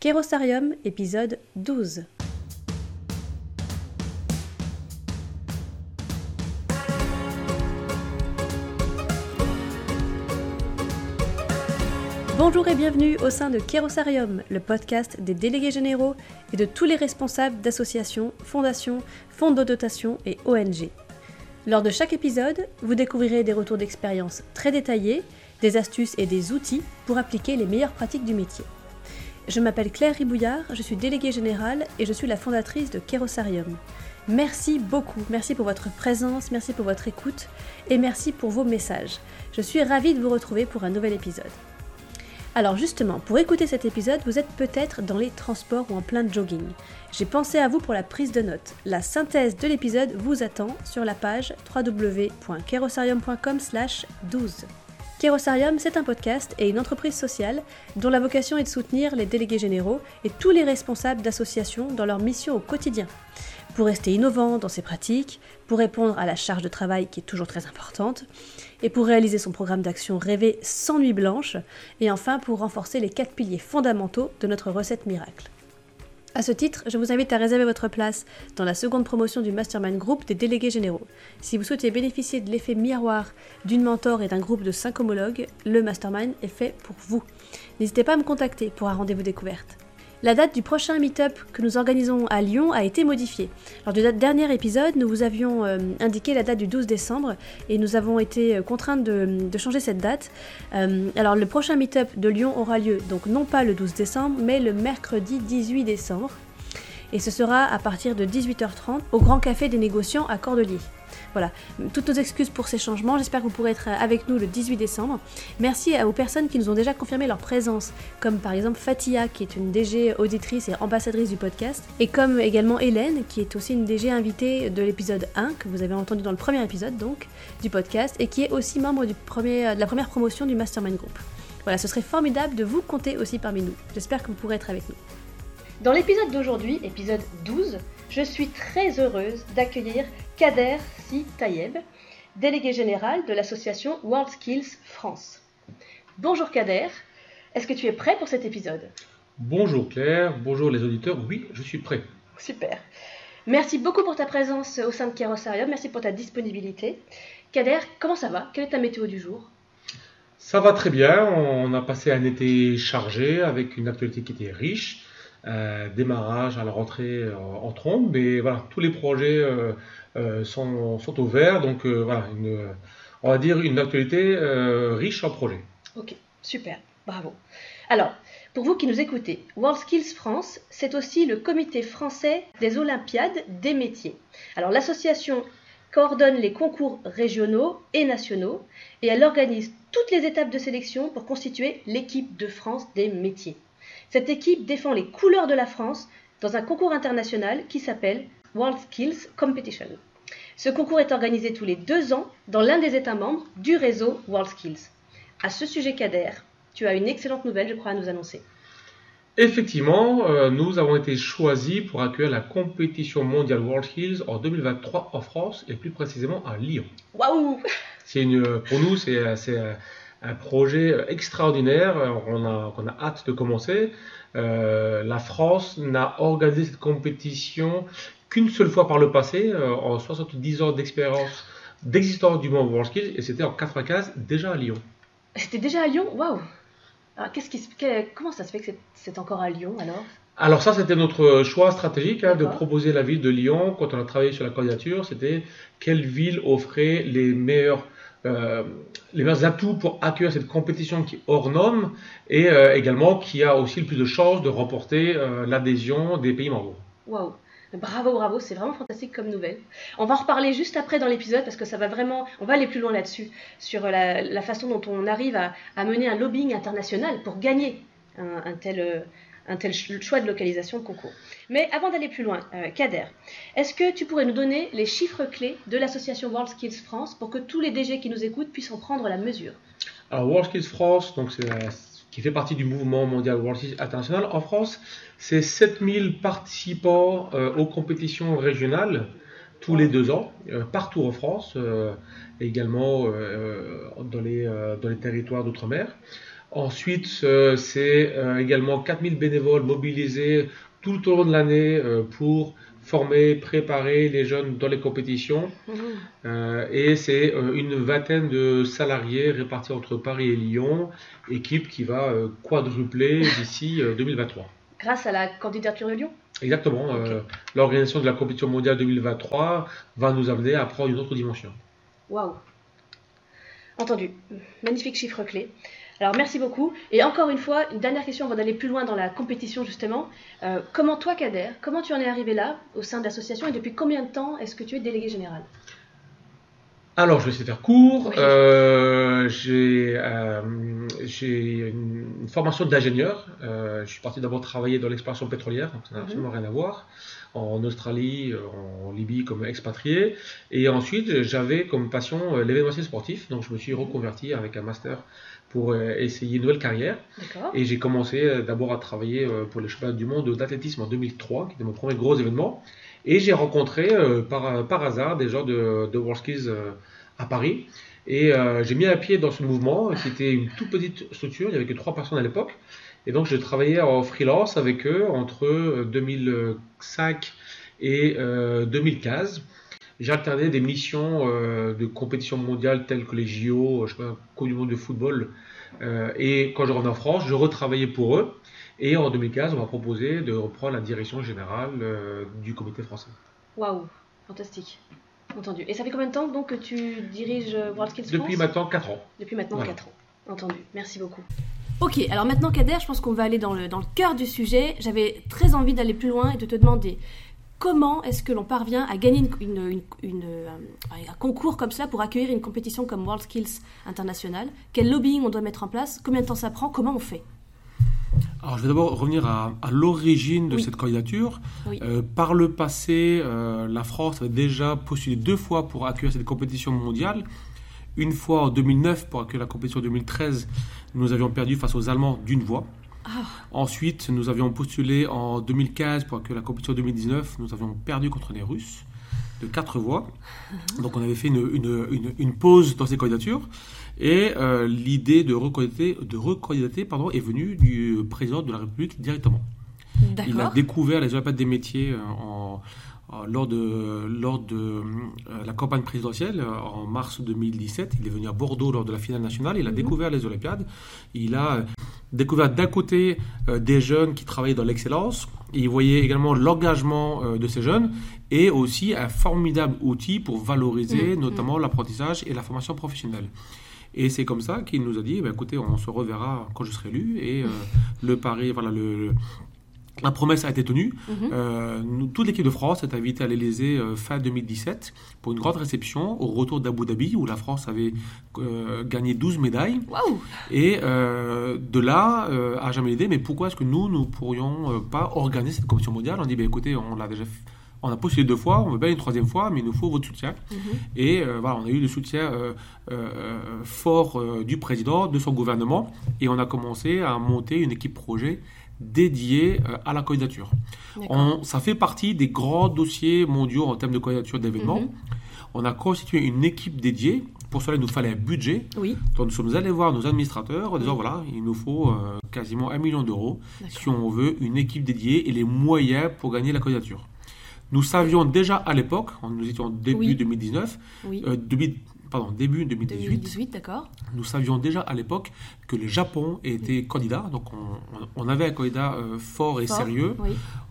Kérosarium, épisode 12. Bonjour et bienvenue au sein de Kérosarium, le podcast des délégués généraux et de tous les responsables d'associations, fondations, fonds de dotation et ONG. Lors de chaque épisode, vous découvrirez des retours d'expérience très détaillés, des astuces et des outils pour appliquer les meilleures pratiques du métier. Je m'appelle Claire Ribouillard, je suis déléguée générale et je suis la fondatrice de Kerosarium. Merci beaucoup, merci pour votre présence, merci pour votre écoute et merci pour vos messages. Je suis ravie de vous retrouver pour un nouvel épisode. Alors justement, pour écouter cet épisode, vous êtes peut-être dans les transports ou en plein jogging. J'ai pensé à vous pour la prise de notes. La synthèse de l'épisode vous attend sur la page www.kerosarium.com/12. Kerosarium, c'est un podcast et une entreprise sociale dont la vocation est de soutenir les délégués généraux et tous les responsables d'associations dans leur mission au quotidien. Pour rester innovant dans ses pratiques, pour répondre à la charge de travail qui est toujours très importante, et pour réaliser son programme d'action rêvé sans nuit blanche, et enfin pour renforcer les quatre piliers fondamentaux de notre recette miracle. À ce titre, je vous invite à réserver votre place dans la seconde promotion du Mastermind Group des délégués généraux. Si vous souhaitez bénéficier de l'effet miroir d'une mentor et d'un groupe de 5 homologues, le Mastermind est fait pour vous. N'hésitez pas à me contacter pour un rendez-vous découverte. La date du prochain meet-up que nous organisons à Lyon a été modifiée. Lors du dernier épisode, nous vous avions euh, indiqué la date du 12 décembre et nous avons été euh, contraintes de, changer cette date. Euh, alors le prochain meet-up de Lyon aura lieu donc non pas le 12 décembre, mais le mercredi 18 décembre. Et ce sera à partir de 18h30 au Grand Café des négociants à Cordeliers. Voilà, toutes nos excuses pour ces changements. J'espère que vous pourrez être avec nous le 18 décembre. Merci aux personnes qui nous ont déjà confirmé leur présence, comme par exemple Fatia, qui est une DG auditrice et ambassadrice du podcast, et comme également Hélène, qui est aussi une DG invitée de l'épisode 1, que vous avez entendu dans le premier épisode donc, du podcast, et qui est aussi membre du premier, de la première promotion du Mastermind Group. Voilà, ce serait formidable de vous compter aussi parmi nous. J'espère que vous pourrez être avec nous. Dans l'épisode d'aujourd'hui, épisode 12, je suis très heureuse d'accueillir Kader Si Tayeb, délégué général de l'association World Skills France. Bonjour Kader, est-ce que tu es prêt pour cet épisode? Bonjour Claire, bonjour les auditeurs, oui, je suis prêt. Super. Merci beaucoup pour ta présence au sein de Kerosarium, merci pour ta disponibilité. Kader, comment ça va? Quelle est ta météo du jour? Ça va très bien, on a passé un été chargé avec une actualité qui était riche. Euh, démarrage à la rentrée euh, en trombe. Mais voilà, tous les projets euh, sont, sont ouverts. Donc voilà, une, on va dire une actualité riche en projets. Ok, super, bravo. Alors, pour vous qui nous écoutez, World Skills France, c'est aussi le comité français des Olympiades des métiers. Alors l'association coordonne les concours régionaux et nationaux et elle organise toutes les étapes de sélection pour constituer l'équipe de France des métiers. Cette équipe défend les couleurs de la France dans un concours international qui s'appelle World Skills Competition. Ce concours est organisé tous les deux ans dans l'un des États membres du réseau World Skills. À ce sujet, Kader, tu as une excellente nouvelle, je crois, à nous annoncer. Effectivement, euh, nous avons été choisis pour accueillir la compétition mondiale World Skills en 2023 en France et plus précisément à Lyon. Waouh C'est pour nous, c'est un projet extraordinaire on a, qu'on a hâte de commencer. Euh, la France n'a organisé cette compétition qu'une seule fois par le passé, euh, en 70 ans d'expérience d'existence du monde World Skills, et c'était en 95 déjà à Lyon. C'était déjà à Lyon? Waouh qu'est-ce qui, Comment ça se fait que c'est encore à Lyon alors? Alors ça, c'était notre choix stratégique hein, de proposer la ville de Lyon quand on a travaillé sur la candidature. C'était quelle ville offrait les meilleurs euh, les meilleurs atouts pour accueillir cette compétition qui est hors norme et euh, également qui a aussi le plus de chances de remporter euh, l'adhésion des pays membres. Waouh Bravo, bravo, c'est vraiment fantastique comme nouvelle. On va en reparler juste après dans l'épisode parce que ça va vraiment, on va aller plus loin là-dessus, sur la, façon dont on arrive à, mener un lobbying international pour gagner un tel, un tel choix de localisation de concours. Mais avant d'aller plus loin, euh, Kader, est-ce que tu pourrais nous donner les chiffres clés de l'association World Skills France pour que tous les DG qui nous écoutent puissent en prendre la mesure? Alors World Skills France, donc qui fait partie du mouvement mondial World Skills International en France, c'est 7000 participants euh, aux compétitions régionales tous les deux ans, euh, partout en France, également dans les territoires d'outre-mer. Ensuite, c'est également 4000 bénévoles mobilisés tout au long de l'année pour former, préparer les jeunes dans les compétitions. Mhm. et c'est une vingtaine de salariés répartis entre Paris et Lyon, équipe qui va quadrupler d'ici 2023. Grâce à la candidature de Lyon? Exactement. Euh, l'organisation de la compétition mondiale 2023 va nous amener à prendre une autre dimension. Waouh Entendu. Magnifique chiffre clé. Alors merci beaucoup. Et encore une fois, une dernière question avant d'aller plus loin dans la compétition justement. Euh, comment toi, Kader, comment tu en es arrivé là au sein de l'association et depuis combien de temps est-ce que tu es délégué général? Alors, je vais essayer de faire court. Euh, j'ai euh, une formation d'ingénieur. Euh, je suis parti d'abord travailler dans l'exploration pétrolière, donc ça n'a mhm. absolument rien à voir. En Australie, en Libye comme expatrié. Et ensuite, j'avais comme passion l'événementiel sportif. Donc, je me suis reconverti avec un master pour essayer une nouvelle carrière. Et j'ai commencé d'abord à travailler pour les championnats du monde d'athlétisme en 2003, qui était mon premier gros événement. Et j'ai rencontré par, par hasard des gens de, de WorldSkills à Paris. Et euh, j'ai mis un pied dans ce mouvement, qui était une toute petite structure, il n'y avait que trois personnes à l'époque. Et donc je travaillais en freelance avec eux entre 2005 et 2015. Euh, J'alternais des missions euh, de compétition mondiale telles que les JO, je sais pas, Coupe du monde de football. et quand je revenais en France, je retravaillais pour eux. Et en 2015, on m'a proposé de reprendre la direction générale du comité français. Waouh, fantastique. Entendu. Et ça fait combien de temps donc que tu diriges World Skills Depuis maintenant 4 ans. Depuis maintenant 4 ans. Entendu. Merci beaucoup. Ok, alors maintenant Kader, je pense qu'on va aller dans le, dans le cœur du sujet. J'avais très envie d'aller plus loin et de te demander comment est-ce que l'on parvient à gagner une, une, euh, un concours comme ça pour accueillir une compétition comme World Skills International? Quel lobbying on doit mettre en place? Combien de temps ça prend? Comment on fait? Alors, je vais d'abord revenir à, l'origine de cette candidature. Euh, par le passé, euh, la France avait déjà postulé deux fois pour accueillir cette compétition mondiale. Une fois en 2009 pour accueillir la compétition 2013, nous avions perdu face aux Allemands d'une voix. Ah. Ensuite, nous avions postulé en 2015 pour accueillir la compétition 2019. Nous avions perdu contre les Russes de quatre voix. Donc on avait fait une, une, une pause dans ces candidatures. Et euh, l'idée de recandidater, de pardon, est venue du président de la République directement. Il a découvert les Olympiades des métiers euh, en, lors de, lors de euh, la campagne présidentielle en mars 2017. Il est venu à Bordeaux lors de la finale nationale. Il a mhm. découvert les Olympiades. Il a découvert d'un côté des jeunes qui travaillaient dans l'excellence. Il voyait également l'engagement de ces jeunes et aussi un formidable outil pour valoriser mhm. notamment l'apprentissage et la formation professionnelle. Et c'est comme ça qu'il nous a dit, bah, écoutez, on se reverra quand je serai élu. Et euh, le pari, voilà, le, la promesse a été tenue. Mhm. Euh, toute l'équipe de France est invitée à l'Elysée euh, fin 2017 pour une grande réception au retour d'Abu Dhabi où la France avait gagné 12 médailles. Et de là a jamais l'idée, mais pourquoi est-ce que nous, nous pourrions pas organiser cette compétition mondiale? On dit, bah, écoutez, on l'a déjà fait on a postulé deux fois, on veut bien une troisième fois, mais il nous faut votre soutien. Mhm. Et euh, voilà, on a eu le soutien euh, euh, fort du président, de son gouvernement, et on a commencé à monter une équipe projet dédiée à la candidature. ça fait partie des grands dossiers mondiaux en termes de candidature d'événements. Mhm. On a constitué une équipe dédiée. Pour cela, il nous fallait un budget. Oui. Donc, nous sommes allés voir nos administrateurs en disant voilà, il nous faut quasiment un million d'euros si on veut une équipe dédiée et les moyens pour gagner la candidature. Nous savions déjà à l'époque, nous étions début 2019, euh, début, pardon, début 2018, d'accord. Nous savions déjà à l'époque que le Japon était candidat, donc on, avait un candidat euh, fort et sérieux.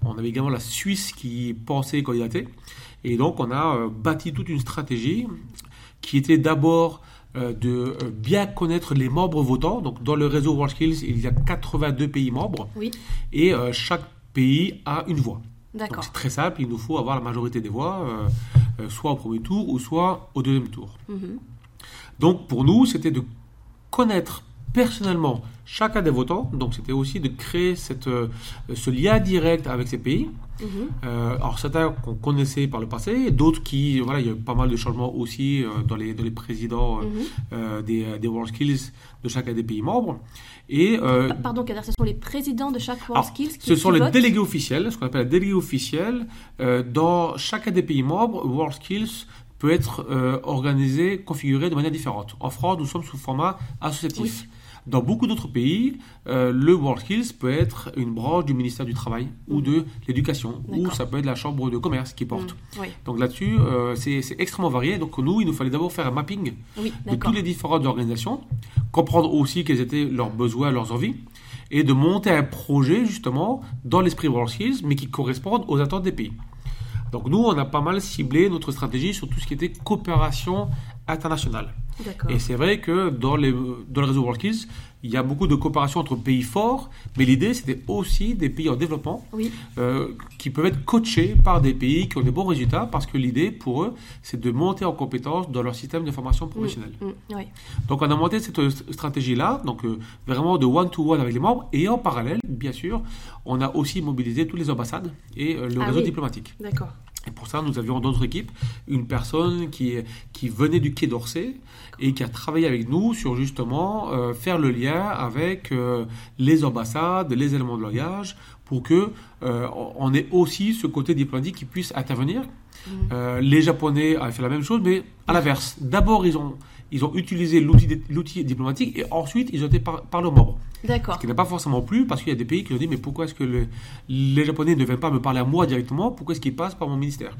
On avait également la Suisse qui pensait candidater. Et donc on a euh, bâti toute une stratégie qui était d'abord de bien connaître les membres votants. Donc dans le réseau WorldSkills, il y a 82 pays membres. Et chaque pays a une voix. Donc c'est très simple, il nous faut avoir la majorité des voix, euh, euh, soit au premier tour ou soit au deuxième tour. Mhm. Donc pour nous, c'était de connaître personnellement chacun des votants. Donc c'était aussi de créer cette, euh, ce lien direct avec ces pays. Mhm. Euh, alors certains qu'on connaissait par le passé, d'autres qui, voilà, il y a eu pas mal de changements aussi euh, dans, les, dans les présidents mhm. des, des World Skills de chacun des pays membres. Et, Pardon, ce sont les présidents de chaque World Skills qui Ce sont les délégués officiels, ce qu'on appelle les délégués officiels. dans chacun des pays membres, World Skills peut être organisé, configuré de manière différente. En France, nous sommes sous format associatif. Dans beaucoup d'autres pays, euh, le WorldSkills peut être une branche du ministère du Travail ou de l'éducation, ou ça peut être la chambre de commerce qui porte. Mm. Donc là-dessus, euh, c'est extrêmement varié. Donc nous, il nous fallait d'abord faire un mapping de toutes les différentes organisations, comprendre aussi quels étaient leurs besoins, leurs envies, et de monter un projet justement dans l'esprit WorldSkills, mais qui corresponde aux attentes des pays. Donc nous, on a pas mal ciblé notre stratégie sur tout ce qui était coopération internationale. Et c'est vrai que dans, les, dans le réseau WorldKills, il y a beaucoup de coopération entre pays forts, mais l'idée c'était aussi des pays en développement euh, qui peuvent être coachés par des pays qui ont des bons résultats parce que l'idée pour eux c'est de monter en compétence dans leur système de formation professionnelle. Mm, mm, donc on a monté cette stratégie-là, donc euh, vraiment de one-to-one avec les membres et en parallèle, bien sûr, on a aussi mobilisé toutes les ambassades et euh, le ah réseau diplomatique. D'accord. Et pour ça, nous avions dans notre équipe une personne qui, qui venait du Quai d'Orsay et qui a travaillé avec nous sur justement euh, faire le lien avec euh, les ambassades, les éléments de langage, pour que euh, on ait aussi ce côté diplomatique qui puisse intervenir. Mmh. les Japonais avaient fait la même chose, mais à l'inverse. D'abord, ils ont ils ont utilisé l'outil diplomatique et ensuite ils ont été par, par le membres. D'accord. Ce qui n'a pas forcément plu parce qu'il y a des pays qui ont dit mais pourquoi est-ce que les Japonais ne viennent pas me parler à moi directement? Pourquoi est-ce qu'ils passent par mon ministère?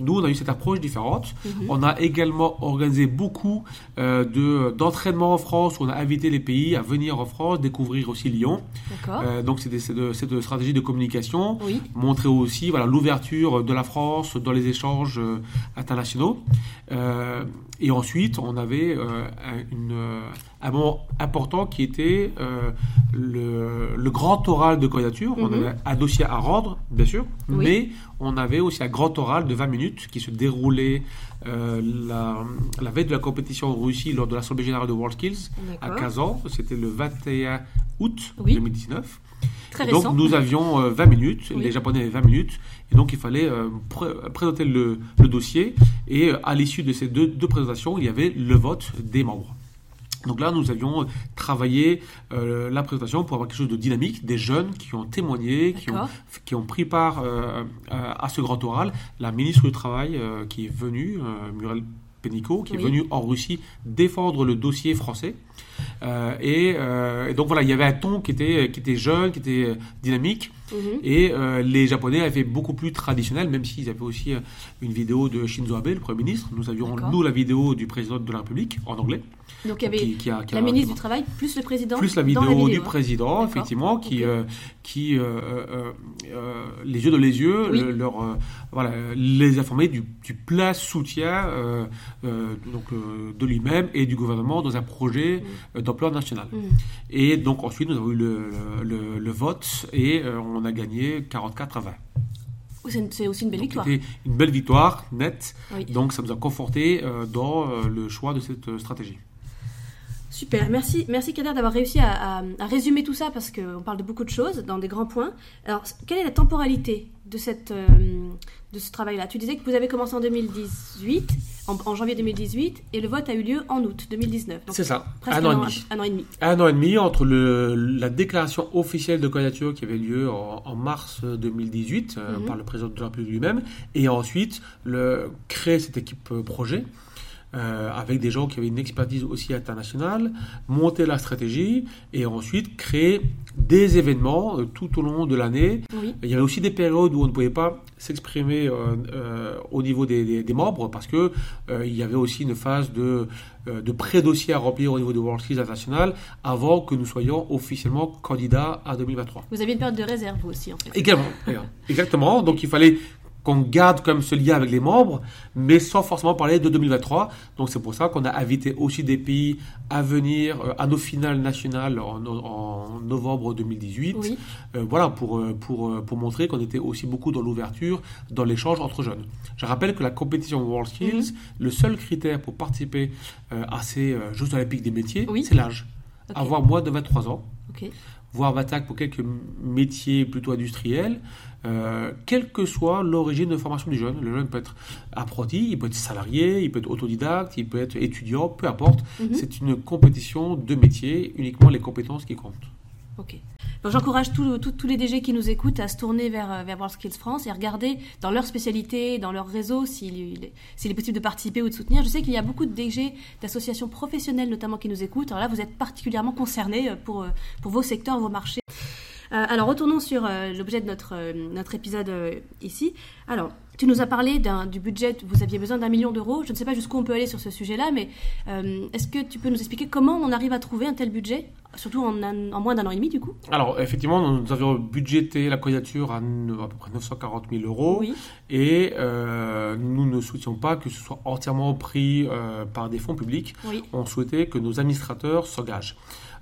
Nous, on a eu cette approche différente. Mhm. On a également organisé beaucoup euh, de, d'entraînements en France. Où on a invité les pays à venir en France, découvrir aussi Lyon. Euh, donc, c'était cette, stratégie de communication. Montrer aussi voilà, l'ouverture de la France dans les échanges euh, internationaux. Et ensuite, on avait une, un moment important qui était euh, le, le, grand oral de candidature. On mhm. avait un dossier à rendre, bien sûr, mais on avait aussi un grand oral de 20 minutes qui se déroulait euh, la, la, veille de la compétition en Russie lors de l'Assemblée générale de WorldSkills à 15 ans. C'était le 21 août 2019. Très donc nous avions 20 minutes, les Japonais avaient 20 minutes, et donc il fallait présenter le, le, dossier, et à l'issue de ces deux, deux présentations, il y avait le vote des membres. Donc là, nous avions travaillé euh, la présentation pour avoir quelque chose de dynamique, des jeunes qui ont témoigné, qui ont, qui ont pris part euh, à ce grand oral. La ministre du Travail euh, qui est venue, Muriel Pénicaud, qui est venue en Russie défendre le dossier français. Et, et, donc voilà, il y avait un ton qui était, qui était jeune, qui était dynamique. Mhm. Et les Japonais avaient beaucoup plus traditionnel, même s'ils avaient aussi une vidéo de Shinzo Abe, le Premier ministre. Nous avions, nous, la vidéo du président de la République en anglais. Donc il y avait la ministre du Travail plus le président. Plus la vidéo, du président, effectivement, qui, euh, qui euh, euh, les yeux dans les yeux, leur, voilà, les informer du, du plein soutien donc, de lui-même et du gouvernement dans un projet mm. d'emploi national. Mm. Et donc ensuite, nous avons eu le, le, le vote et on a gagné 44 à 20. C'est aussi une belle victoire. C'était une belle victoire, nette. Donc ça nous a conforté dans le choix de cette stratégie. Super, merci, merci Kader d'avoir réussi à, résumer tout ça parce qu'on parle de beaucoup de choses dans des grands points. Alors, quelle est la temporalité de, cette, euh, de ce travail-là? Tu disais que vous avez commencé en 2018, en, janvier 2018, et le vote a eu lieu en août 2019. C'est ça, un, an, et demi. un an et demi. Un an et demi entre le, la déclaration officielle de candidature qui avait lieu en, mars 2018 euh, mhm. par le président de la République lui-même, et ensuite le, créer cette équipe euh, projet. Euh, avec des gens qui avaient une expertise aussi internationale, monter la stratégie et ensuite créer des événements euh, tout au long de l'année. Il y avait aussi des périodes où on ne pouvait pas s'exprimer euh, au niveau des, membres parce que il y avait aussi une phase de, de pré-dossier à remplir au niveau de World Skills International avant que nous soyons officiellement candidats à 2023. Vous aviez une période de réserve aussi en fait. Également, exactement. Donc il fallait qu'on garde comme ce lien avec les membres, mais sans forcément parler de 2023. Donc c'est pour ça qu'on a invité aussi des pays à venir euh, à nos finales nationales en, novembre 2018. Euh, voilà, pour, euh, pour, pour montrer qu'on était aussi beaucoup dans l'ouverture, dans l'échange entre jeunes. Je rappelle que la compétition World Skills, mhm. le seul critère pour participer à ces Jeux olympiques des métiers, c'est l'âge. Avoir moins de 23 ans. Voire 25 pour quelques métiers plutôt industriels, euh, quelle que soit l'origine de formation du jeune. Le jeune peut être apprenti, il peut être salarié, il peut être autodidacte, il peut être étudiant, peu importe. Mhm. C'est une compétition de métier, uniquement les compétences qui comptent. Ok. J'encourage tous les DG qui nous écoutent à se tourner vers, vers WorldSkills France et à regarder dans leur spécialité, dans leur réseau, s'il est possible de participer ou de soutenir. Je sais qu'il y a beaucoup de DG d'associations professionnelles notamment qui nous écoutent. Alors là, vous êtes particulièrement concernés pour, pour vos secteurs, vos marchés. alors retournons sur l'objet de notre, notre épisode ici. Alors, tu nous as parlé du budget, vous aviez besoin d'un million d'euros. Je ne sais pas jusqu'où on peut aller sur ce sujet-là, mais euh, est-ce que tu peux nous expliquer comment on arrive à trouver un tel budget, surtout en, moins d'un an et demi du coup? Alors effectivement, nous avions budgété la candidature à, à peu près 940 000 euros et euh, nous ne souhaitions pas que ce soit entièrement pris euh, par des fonds publics. On souhaitait que nos administrateurs s'engagent.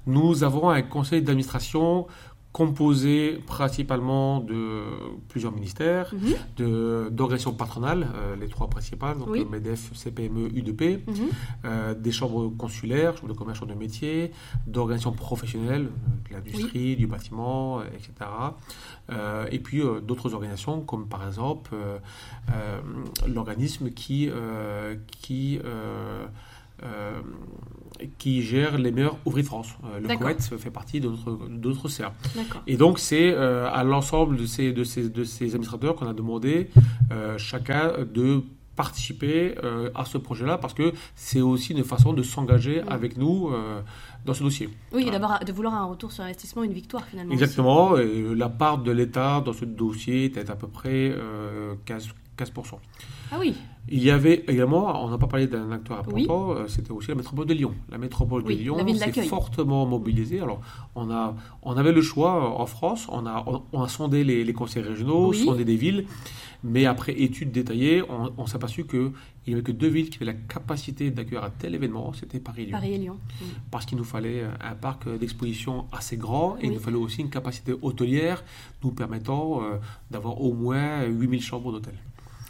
Nous avons un conseil d'administration composé principalement de plusieurs ministères, mhm. d'organisations patronales, euh, les trois principales, donc MEDEF, CPME, UDP, mhm. euh, des chambres consulaires, chambres de commerce, chambres de métier, d'organisations professionnelles, euh, de l'industrie, du bâtiment, etc. et puis d'autres organisations comme par exemple l'organisme qui, qui euh, qui gère les meilleurs ouvriers de France. Euh, le COET fait partie de notre, cercle. Et donc, c'est euh, à l'ensemble de ces, de, ces, de ces administrateurs qu'on a demandé chacun de participer à ce projet-là parce que c'est aussi une façon de s'engager avec nous dans ce dossier. Oui, d'abord de vouloir un retour sur investissement, une victoire finalement. Exactement. Et la part de l'État dans ce dossier était à peu près 15, 15%. Ah oui. Il y avait également, on n'a pas parlé d'un acteur important, euh, c'était aussi la métropole de Lyon. La métropole de Lyon s'est fortement mobilisée. Alors, on, a, on avait le choix euh, en France, on a, on, a sondé les, conseils régionaux, sondé des villes, mais après études détaillées, on, s'est aperçu qu'il n'y avait que deux villes qui avaient la capacité d'accueillir un tel événement, c'était Paris et Lyon. Paris et Lyon. Parce qu'il nous fallait un parc d'exposition assez grand et il nous fallait aussi une capacité hôtelière nous permettant euh, d'avoir au moins 8000 chambres d'hôtel.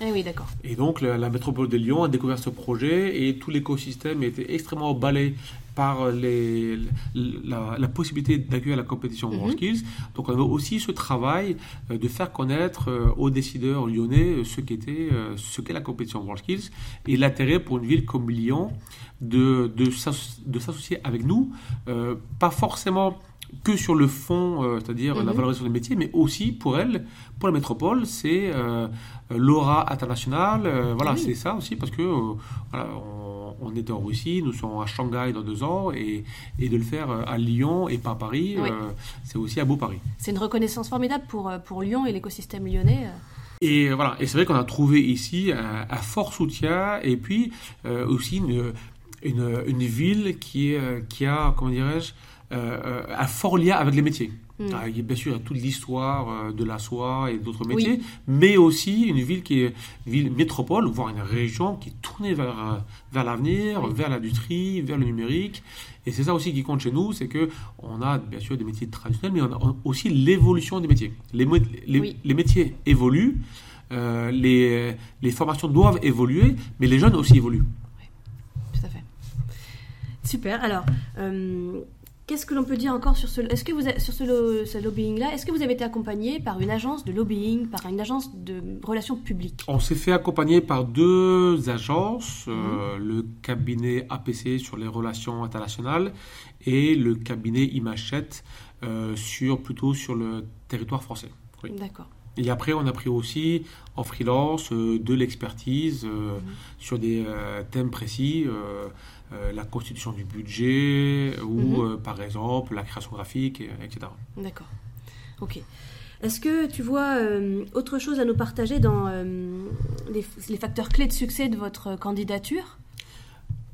Eh oui, d'accord. Et donc la, métropole de Lyon a découvert ce projet et tout l'écosystème était extrêmement emballé par les, la, possibilité d'accueillir la compétition mm Skills. Donc on avait aussi ce travail euh, de faire connaître euh, aux décideurs lyonnais euh, ce qu'était ce qu'est la compétition World Skills et l'intérêt pour une ville comme Lyon de, de, s'associer avec nous, pas forcément que sur le fond, c'est-à-dire la mhm. valorisation des métiers, mais aussi pour elle, pour la métropole, c'est l'aura internationale. voilà, c'est ça aussi, parce que voilà, on était en Russie, nous sommes à Shanghai dans deux ans, et, de le faire euh, à Lyon et pas à Paris, euh, c'est aussi à beau Paris. C'est une reconnaissance formidable pour, euh, pour Lyon et l'écosystème lyonnais. Et voilà, et c'est vrai qu'on a trouvé ici un, fort soutien, et puis aussi une, une, ville qui, qui a, comment dirais-je, un fort lien avec les métiers. Mm. Ah, il y a bien sûr toute l'histoire euh, de la soie et d'autres métiers, mais aussi une ville qui est une ville métropole, voire une région qui est tournée vers, euh, vers l'avenir, vers l'industrie, vers le numérique. Et c'est ça aussi qui compte chez nous, c'est que on a bien sûr des métiers traditionnels, mais on a aussi l'évolution des métiers. Les, les, métiers évoluent, euh, les, les, formations doivent évoluer, mais les jeunes aussi évoluent. Oui, tout à fait. Super. Alors, Qu'est-ce que l'on peut dire encore sur ce, est-ce que vous, sur ce, lobbying-là Est-ce que vous avez été accompagné par une agence de lobbying, par une agence de relations publiques? On s'est fait accompagner par deux agences, euh, mhm. le cabinet APC sur les relations internationales et le cabinet Imachette euh, sur, plutôt sur le territoire français. D'accord. Et après, on a pris aussi en freelance euh, de l'expertise mhm. sur des thèmes précis. Euh, la constitution du budget ou mhm. euh, par exemple la création graphique, etc. D'accord. Ok. Est-ce que tu vois euh, autre chose à nous partager dans les, facteurs clés de succès de votre candidature?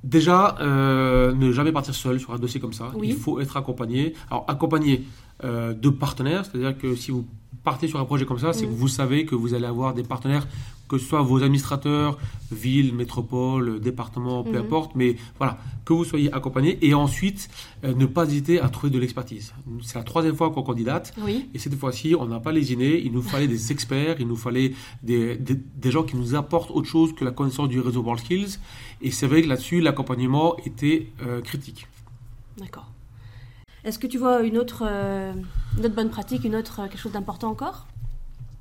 Déjà, ne jamais partir seul sur un dossier comme ça. Il faut être accompagné. Alors, accompagné de partenaires, c'est-à-dire que si vous partez sur un projet comme ça, c'est que mm. vous savez que vous allez avoir des partenaires, que ce soit vos administrateurs, ville, métropole, département, peu mm-hmm. importe, mais voilà, que vous soyez accompagné et ensuite euh, ne pas hésiter à trouver de l'expertise. C'est la troisième fois qu'on candidate et cette fois-ci, on n'a pas lésiné, il nous fallait des experts, il nous fallait des, des, gens qui nous apportent autre chose que la connaissance du réseau WorldSkills et c'est vrai que là-dessus, l'accompagnement était euh, critique. D'accord. Est-ce que tu vois une autre, euh, une autre bonne pratique, une autre, quelque chose d'important encore?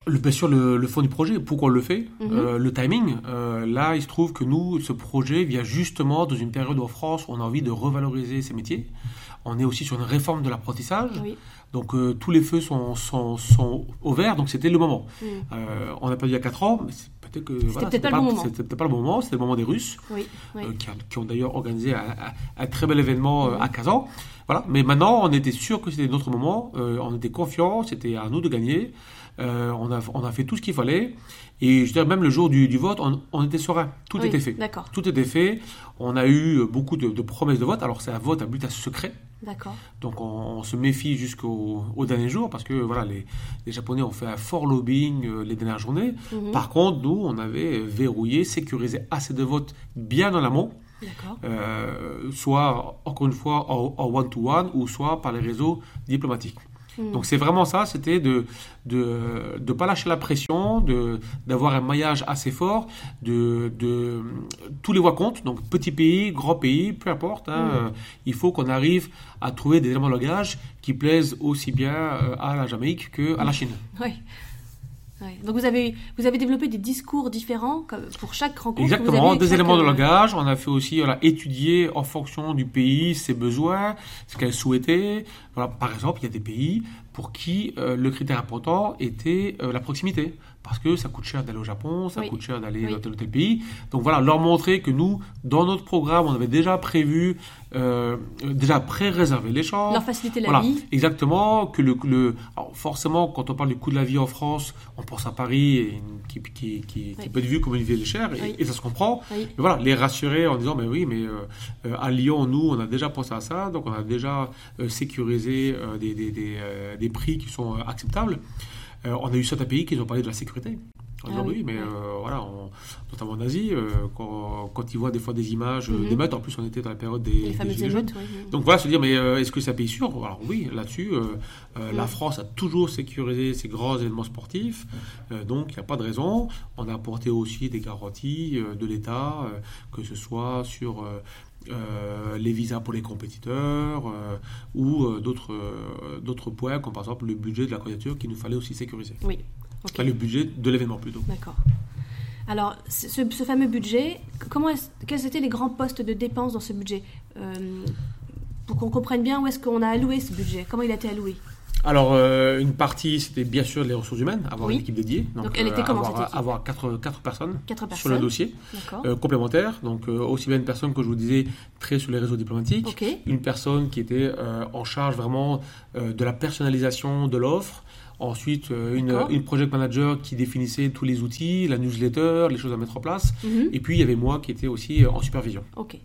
Le, bien sûr, le, fond du projet, pourquoi on le fait, mhm. euh, le timing. Euh, là, il se trouve que nous, ce projet vient justement dans une période où en France, on a envie de revaloriser ces métiers. on est aussi sur une réforme de l'apprentissage. Oui. Donc euh, tous les feux sont, sont, sont au vert, donc c'était le moment. Mm. Euh, on n'a pas dit il y a 4 ans, mais c'est peut-être que voilà, peut-être pas le moment. C'était peut-être pas le moment, c'était le moment des Russes, Oui. oui. euh, qui, a- qui ont d'ailleurs organisé un, un- un très bel événement euh, à Kazan. Voilà. Mais maintenant, on était sûr que c'était notre moment, on était confiants, c'était à nous de gagner. On, a, on a fait tout ce qu'il fallait. Et je dirais même le jour du, du vote, on, on était serein. Tout Oui, était fait. D'accord. Tout était fait. On a eu beaucoup de, de promesses de vote. Alors c'est un vote à but à secret. D'accord. Donc on, on se méfie jusqu'au au dernier jour parce que voilà les, les Japonais ont fait un fort lobbying euh, les dernières journées. Mhm. Par contre, nous, on avait verrouillé, sécurisé assez de votes bien en amont, euh, soit encore une fois en en one-to-one ou soit par les réseaux diplomatiques. Mhm. Donc c'est vraiment ça, c'était de de de pas lâcher la pression, de d'avoir un maillage assez fort, de de tous les voix comptent. Donc petit pays, grand pays, peu importe. hein, Mhm. euh, il faut qu'on arrive à trouver des éléments de langage qui plaisent aussi bien euh, à la Jamaïque que à la Chine. Oui. Ouais. Donc vous avez vous avez développé des discours différents pour chaque rencontre. vous Exactement, des éléments de euh, langage. On a fait aussi voilà, étudier en fonction du pays ses besoins, ce qu'elle souhaitait. Voilà, par exemple, il y a des pays pour qui euh, le critère important était euh, la proximité. Parce que ça coûte cher d'aller au Japon, ça Oui. coûte cher d'aller Oui. dans tel ou tel pays. Donc voilà, leur montrer que nous, dans notre programme, on avait déjà prévu, euh, déjà pré-réservé les chambres. Leur faciliter la Voilà, vie. exactement. Que le, le- alors forcément, quand on parle du coût de la vie en France, on pense à Paris, et qui, qui, qui, qui Oui. peut être vu comme une ville chère, et, et ça se comprend. Mais voilà, les rassurer en disant, mais oui, mais euh, euh, à Lyon, nous, on a déjà pensé à ça, donc on a déjà euh, sécurisé des, des, des, des prix qui sont acceptables. Euh, on a eu certains pays qui ont parlé de la sécurité. En Ah oui, oui, mais oui. euh, voilà, on- notamment en Asie, euh, quand, quand ils voient des fois des images Mhm. d'émeutes, en plus on était dans la période des, Les des fameuses émeutes. oui. Donc voilà, se dire, mais est-ce que c'est un pays sûr? Alors oui, là-dessus, la Mm. France a toujours sécurisé ses grands événements sportifs, donc il n'y a pas de raison. On a apporté aussi des garanties de l'État, que ce soit sur euh, les visas pour les compétiteurs euh, ou euh, d'autres d'autres points, comme par exemple le budget de la candidature qu'il nous fallait aussi sécuriser. Oui. Ok. Enfin, le budget de l'événement plutôt. D'accord. Alors, ce, ce fameux budget, comment quels étaient les grands postes de dépenses dans ce budget? Pour qu'on comprenne bien où est-ce qu'on a alloué ce budget, comment il a été alloué? Alors, euh, une partie, c'était bien sûr les ressources humaines, avoir Oui. une équipe dédiée. Donc, elle était comment, avoir, cette équipe Avoir quatre, quatre personnes Quatre sur le dossier. Euh, complémentaires, donc euh, aussi bien une personne que je vous disais très sur les réseaux diplomatiques, une personne qui était euh, en charge vraiment euh, de la personnalisation de l'offre, ensuite euh, une, une project manager qui définissait tous les outils, la newsletter, les choses à mettre en place, Mhm. et puis il y avait moi qui était aussi euh, en supervision. Ok.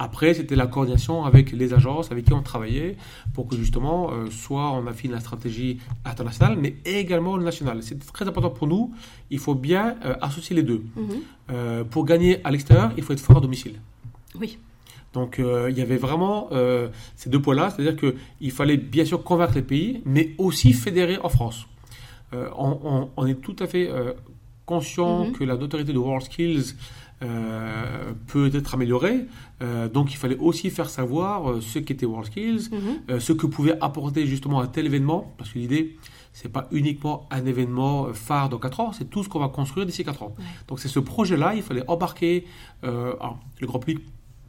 Après, c'était la coordination avec les agences avec qui on travaillait pour que justement, euh, soit on affine la stratégie internationale, mais également nationale. C'est très important pour nous. Il faut bien euh, associer les deux. Mhm. Euh, pour gagner à l'extérieur, il faut être fort à domicile. Oui. Donc euh, il y avait vraiment euh, ces deux points-là, c'est-à-dire qu'il fallait bien sûr convaincre les pays, mais aussi fédérer en France. Euh, on, on- on est tout à fait conscient Mhm. que la notoriété de WorldSkills euh, peut être améliorée, donc il fallait aussi faire savoir ce qu'était WorldSkills, Mhm. euh, ce que pouvait apporter justement un tel événement, parce que l'idée, c'est pas uniquement un événement phare dans 4 ans, c'est tout ce qu'on va construire d'ici 4 ans. Ouais. Donc c'est ce projet-là, il fallait embarquer euh, alors, le grand public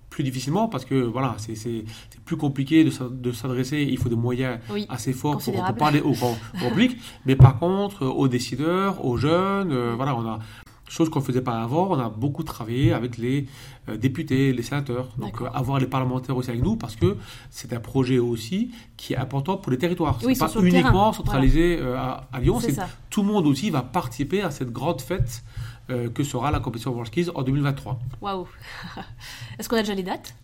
plus difficilement, parce que voilà, c'est plus compliqué de s'a- de s'adresser, il faut des moyens Oui. assez forts pour, parler au grand, public, mais par contre, euh, aux décideurs, aux jeunes, euh, voilà, on a chose qu'on ne faisait pas avant, on a beaucoup travaillé avec les euh, députés, les sénateurs, donc euh, avoir les parlementaires aussi avec nous, parce que c'est un projet aussi qui est important pour les territoires. Oui, c'est pas uniquement terrain, centralisé à, à Lyon, ça. tout le monde aussi va participer à cette grande fête euh, que sera la compétition WorldSkills en 2023. Waouh. Est-ce qu'on a déjà les dates?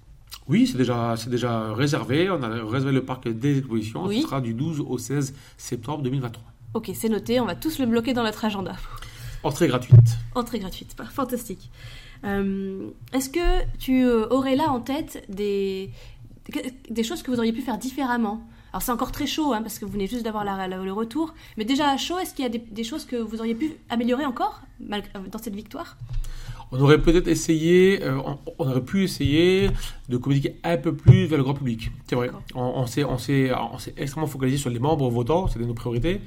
Oui, c'est déjà, c'est déjà réservé. On a réservé le parc des expositions. Oui. Ce sera du 12 au 16 septembre 2023. Ok, c'est noté. On va tous le bloquer dans notre agenda. Entrée gratuite. Entrée gratuite, fantastique. Euh, Est-ce que tu euh, aurais là en tête des, des choses que vous auriez pu faire différemment? Alors c'est encore très chaud, hein, parce que vous venez juste d'avoir la- la- le retour. Mais déjà à chaud, est-ce qu'il y a des, des choses que vous auriez pu améliorer encore euh, dans cette victoire? On aurait peut-être essayé, euh, on, on aurait pu essayer de communiquer un peu plus vers le grand public. C'est vrai. On, on s'est extrêmement focalisé sur les membres votants, c'était nos priorités.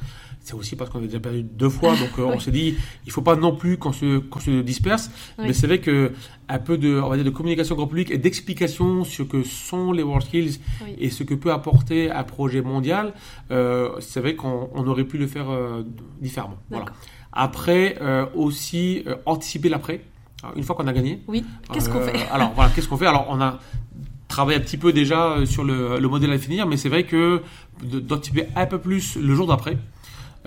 C'est aussi parce qu'on a déjà perdu deux fois, donc euh, on s'est dit, il faut pas non plus qu'on se, qu'on se disperse. Oui. Mais c'est vrai que un peu de, on va dire, de communication grand public et d'explication sur ce que sont les World Skills Oui. et ce que peut apporter un projet mondial, euh, c'est vrai qu'on on aurait pu le faire euh, différemment. Voilà. Après, euh, aussi anticiper l'après. Une fois qu'on a gagné. Oui. Qu'est-ce qu'on fait? Alors voilà, qu'est-ce qu'on fait? Alors on a travaillé un petit peu déjà sur le, le modèle à définir, mais c'est vrai que d'anticiper un peu plus le jour d'après,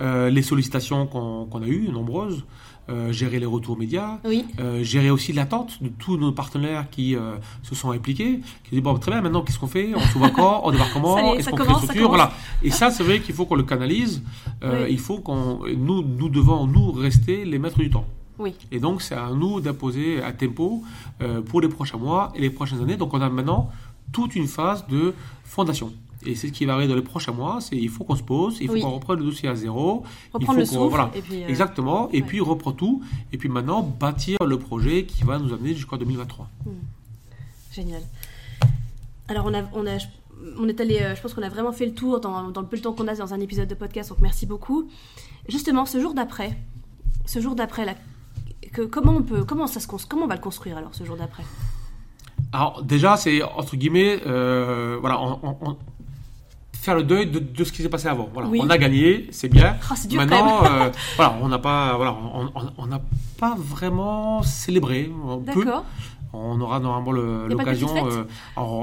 euh, les sollicitations qu'on a eues, nombreuses, euh, gérer les retours médias, Oui. euh, gérer aussi l'attente de tous nos partenaires qui euh, se sont impliqués, qui disent bon très bien maintenant qu'est-ce qu'on fait, on s'ouvre quand, on Ça comment, est-ce qu'on crée structure, voilà. Et ça c'est vrai qu'il faut qu'on le canalise, Oui. il faut qu'on nous nous devons nous rester les maîtres du temps. Oui. Et donc c'est à nous d'imposer un tempo pour les prochains mois et les prochaines années. Donc on a maintenant toute une phase de fondation. Et c'est ce qui va arriver dans les prochains mois, c'est il faut qu'on se pose, il faut Oui. qu'on reprenne le dossier à zéro, Reprendre le il faut qu'on- souffle. voilà, et puis, euh, Exactement, et ouais. puis reprend tout, et puis maintenant bâtir le projet qui va nous amener jusqu'en 2023. Génial. Alors, on, a, on, a, on est allé, euh, je pense qu'on a vraiment fait le tour dans, dans le peu de temps qu'on a dans un épisode de podcast, donc merci beaucoup. Justement, ce jour d'après, ce jour d'après, là, que, comment, on peut, comment, ça se, cons- comment on va le construire alors, ce jour d'après? Alors déjà, c'est entre guillemets, euh, voilà, on- faire le deuil de, de ce qui s'est passé avant. Voilà, Oui. on a gagné, c'est bien. Ah, quand Maintenant, euh, voilà, on n'a pas, voilà, on- on- pas vraiment célébré. D'accord. On aura normalement l'occasion. euh,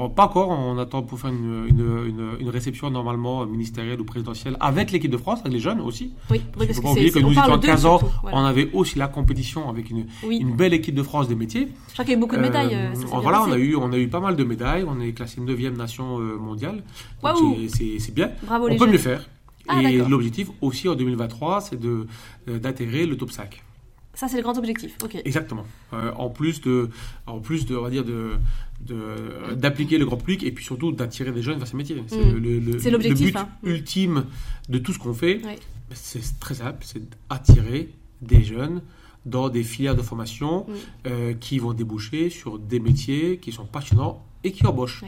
pas encore. On attend pour faire une, une, une- une réception normalement euh, ministérielle ou présidentielle avec l'équipe de France, avec les jeunes aussi. Oui, Parce parce faut pas oublier que nous étions à d'eux 15 ans. voilà. On avait aussi la compétition avec une, Oui, belle équipe de France des métiers. je crois qu'il y a eu beaucoup de médailles. Euh, euh, ça s'est bien voilà, on a, eu, on a eu pas mal de médailles. On est classé 9e nation euh, mondiale. C'est- bien. Bravo on les peut jeunes. mieux faire. Ah, Et l'objectif aussi en 2023, c'est euh, d'intégrer le top 5. Ça, c'est le grand objectif. Exactement. Euh, en plus de, en plus de, on va dire de de- d'appliquer le grand public et puis surtout d'attirer des jeunes vers ces métiers. C'est Mm. le, but hein. Mm. ultime de tout ce qu'on fait. C'est très simple, c'est d'attirer des jeunes dans des filières de formation Mm. euh, qui vont déboucher sur des métiers qui sont passionnants et qui embauchent.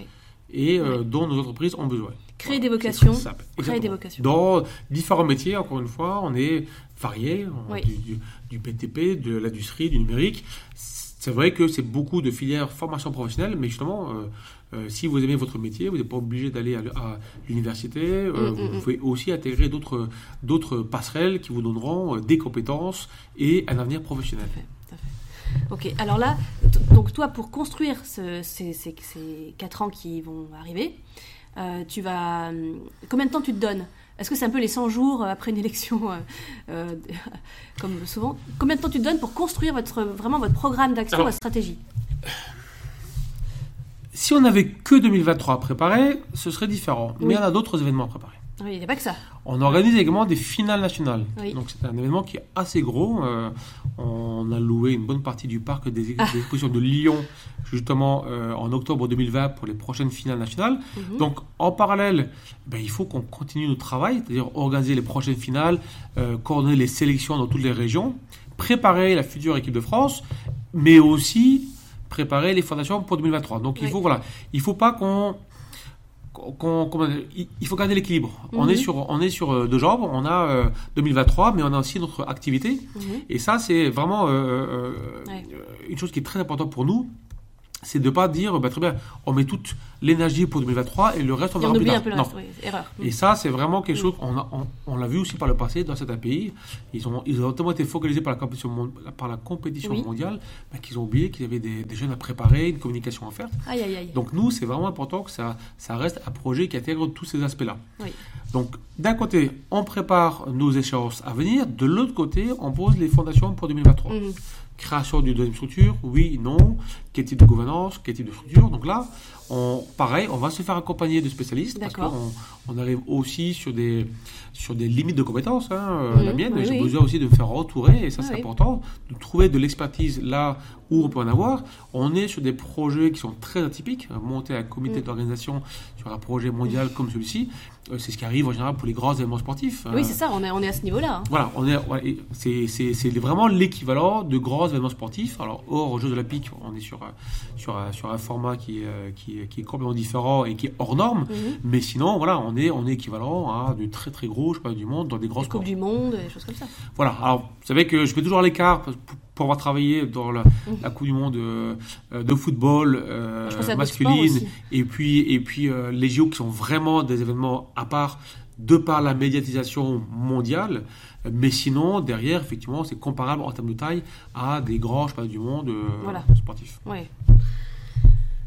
Et euh, dont nos entreprises ont besoin. Créer Voilà, des vocations. Créer des vocations. Dans différents métiers, encore une fois, on est varié, on- Oui. du, du- du BTP, de l'industrie, du numérique. C'est vrai que c'est beaucoup de filières formation professionnelle, mais justement, euh, euh, si vous aimez votre métier, vous n'êtes pas obligé d'aller à, l'université. euh, Mm, vous mm, mm. pouvez aussi intégrer d'autres d'autres passerelles qui vous donneront des compétences et un avenir professionnel. Tout à fait, tout à fait. Ok, alors là, donc toi, pour construire ce- ces, ces, ces 4 ans qui vont arriver, tu vas. hum, Combien de temps tu te donnes? Est-ce que c'est un peu les 100 jours euh, après une élection, euh, euh, comme souvent? Combien de temps tu te donnes pour construire votre, vraiment votre programme d'action, votre stratégie? Si on n'avait que 2023 à préparer, ce serait différent. Oui. Mais on a d'autres événements à préparer. Oui, il n'y a pas que ça. On organise également des finales nationales. Oui. Donc c'est un événement qui est assez gros. Euh, on a loué une bonne partie du parc des, Ah. des expositions de Lyon justement euh, en octobre 2020 pour les prochaines finales nationales. Mhm. Donc en parallèle, ben, il faut qu'on continue notre travail, c'est-à-dire organiser les prochaines finales, euh, coordonner les sélections dans toutes les régions, préparer la future équipe de France, mais aussi préparer les fondations pour 2023. Donc il faut voilà, il faut pas qu'on qu'on- dire, il- faut garder l'équilibre. On Mhm. est sur on est sur euh, deux jambes. On a euh, 2023, mais on a aussi notre activité. Mhm. Et ça, c'est vraiment euh, euh, Ouais. euh, une chose qui est très importante pour nous. C'est de ne pas dire, bah, très bien, on met toute l'énergie pour 2023 et le reste, on verra plus oublie tard. un peu le Non. reste, oui, erreur. Et ça, c'est vraiment quelque chose, on, a- on, on l'a vu aussi par le passé dans certains pays. Ils ont, ils ont tellement été focalisés par la compétition, par la compétition Oui. mondiale bah, qu'ils ont oublié qu'il y avait des, des jeunes à préparer, une communication à faire. Aïe, aïe, aïe. Donc nous, c'est vraiment important que ça, ça reste un projet qui intègre tous ces aspects-là. Donc d'un côté, on prépare nos échéances à venir. De l'autre côté, on pose les fondations pour 2023. Mhm. Création d'une deuxième structure, oui, non. Quel type de gouvernance, quel type de structure? Donc là, on, pareil, on va se faire accompagner de spécialistes parce qu'on on arrive aussi sur des, sur des limites de compétences. hein, euh, la mienne, oui, j'ai oui. besoin aussi de me faire entourer et ça Ah c'est oui. important, de trouver de l'expertise là où on peut en avoir. On est sur des projets qui sont très atypiques. Monter un comité d'organisation sur un projet mondial comme celui-ci, euh, c'est ce qui arrive en général pour les grands événements sportifs. Oui, Euh, c'est ça, on est, on est à ce niveau-là. hein. voilà, on est, c'est, vraiment l'équivalent de grands événements sportifs. Alors, hors aux Jeux Olympiques, on est sur, un- sur, sur un format qui, euh, qui, est- qui est complètement différent et qui est hors norme. Mhm. Mais sinon, voilà, on est, on est équivalent à de très très gros championnats du monde dans des sports. Coupes du Monde, des choses comme ça. Voilà, alors vous savez que je fais toujours l'écart pour, avoir travaillé dans la, Mhm. la Coupe du Monde euh, euh, de football euh, masculine et puis, et puis euh, les JO qui sont vraiment des événements à part de par la médiatisation mondiale. Mais sinon, derrière, effectivement, c'est comparable en termes de taille à des grands championnats du monde Voilà. sportifs. Ouais.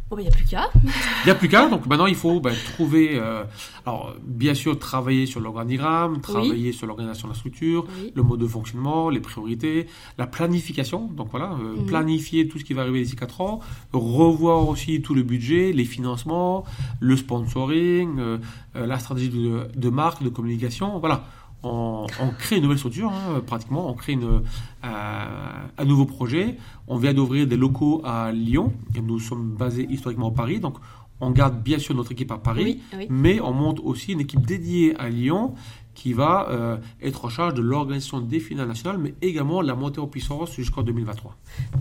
Bon, il n'y a plus qu'à. Il n'y a plus qu'à, donc maintenant il faut ben, trouver, euh, alors bien sûr travailler sur l'organigramme, travailler sur l'organisation de la structure, Oui. le mode de fonctionnement, les priorités, la planification, donc voilà, euh, Mhm. planifier tout ce qui va arriver d'ici 4 ans, revoir aussi tout le budget, les financements, le sponsoring, euh, euh, la stratégie de, de marque, de communication, voilà. On, on crée une nouvelle structure, hein, pratiquement, on crée une, euh, un nouveau projet. On vient d'ouvrir des locaux à Lyon, et nous sommes basés historiquement à Paris, donc on garde bien sûr notre équipe à Paris, Oui, oui. mais on monte aussi une équipe dédiée à Lyon qui va euh, être en charge de l'organisation des finales nationales, mais également la montée en puissance jusqu'en 2023.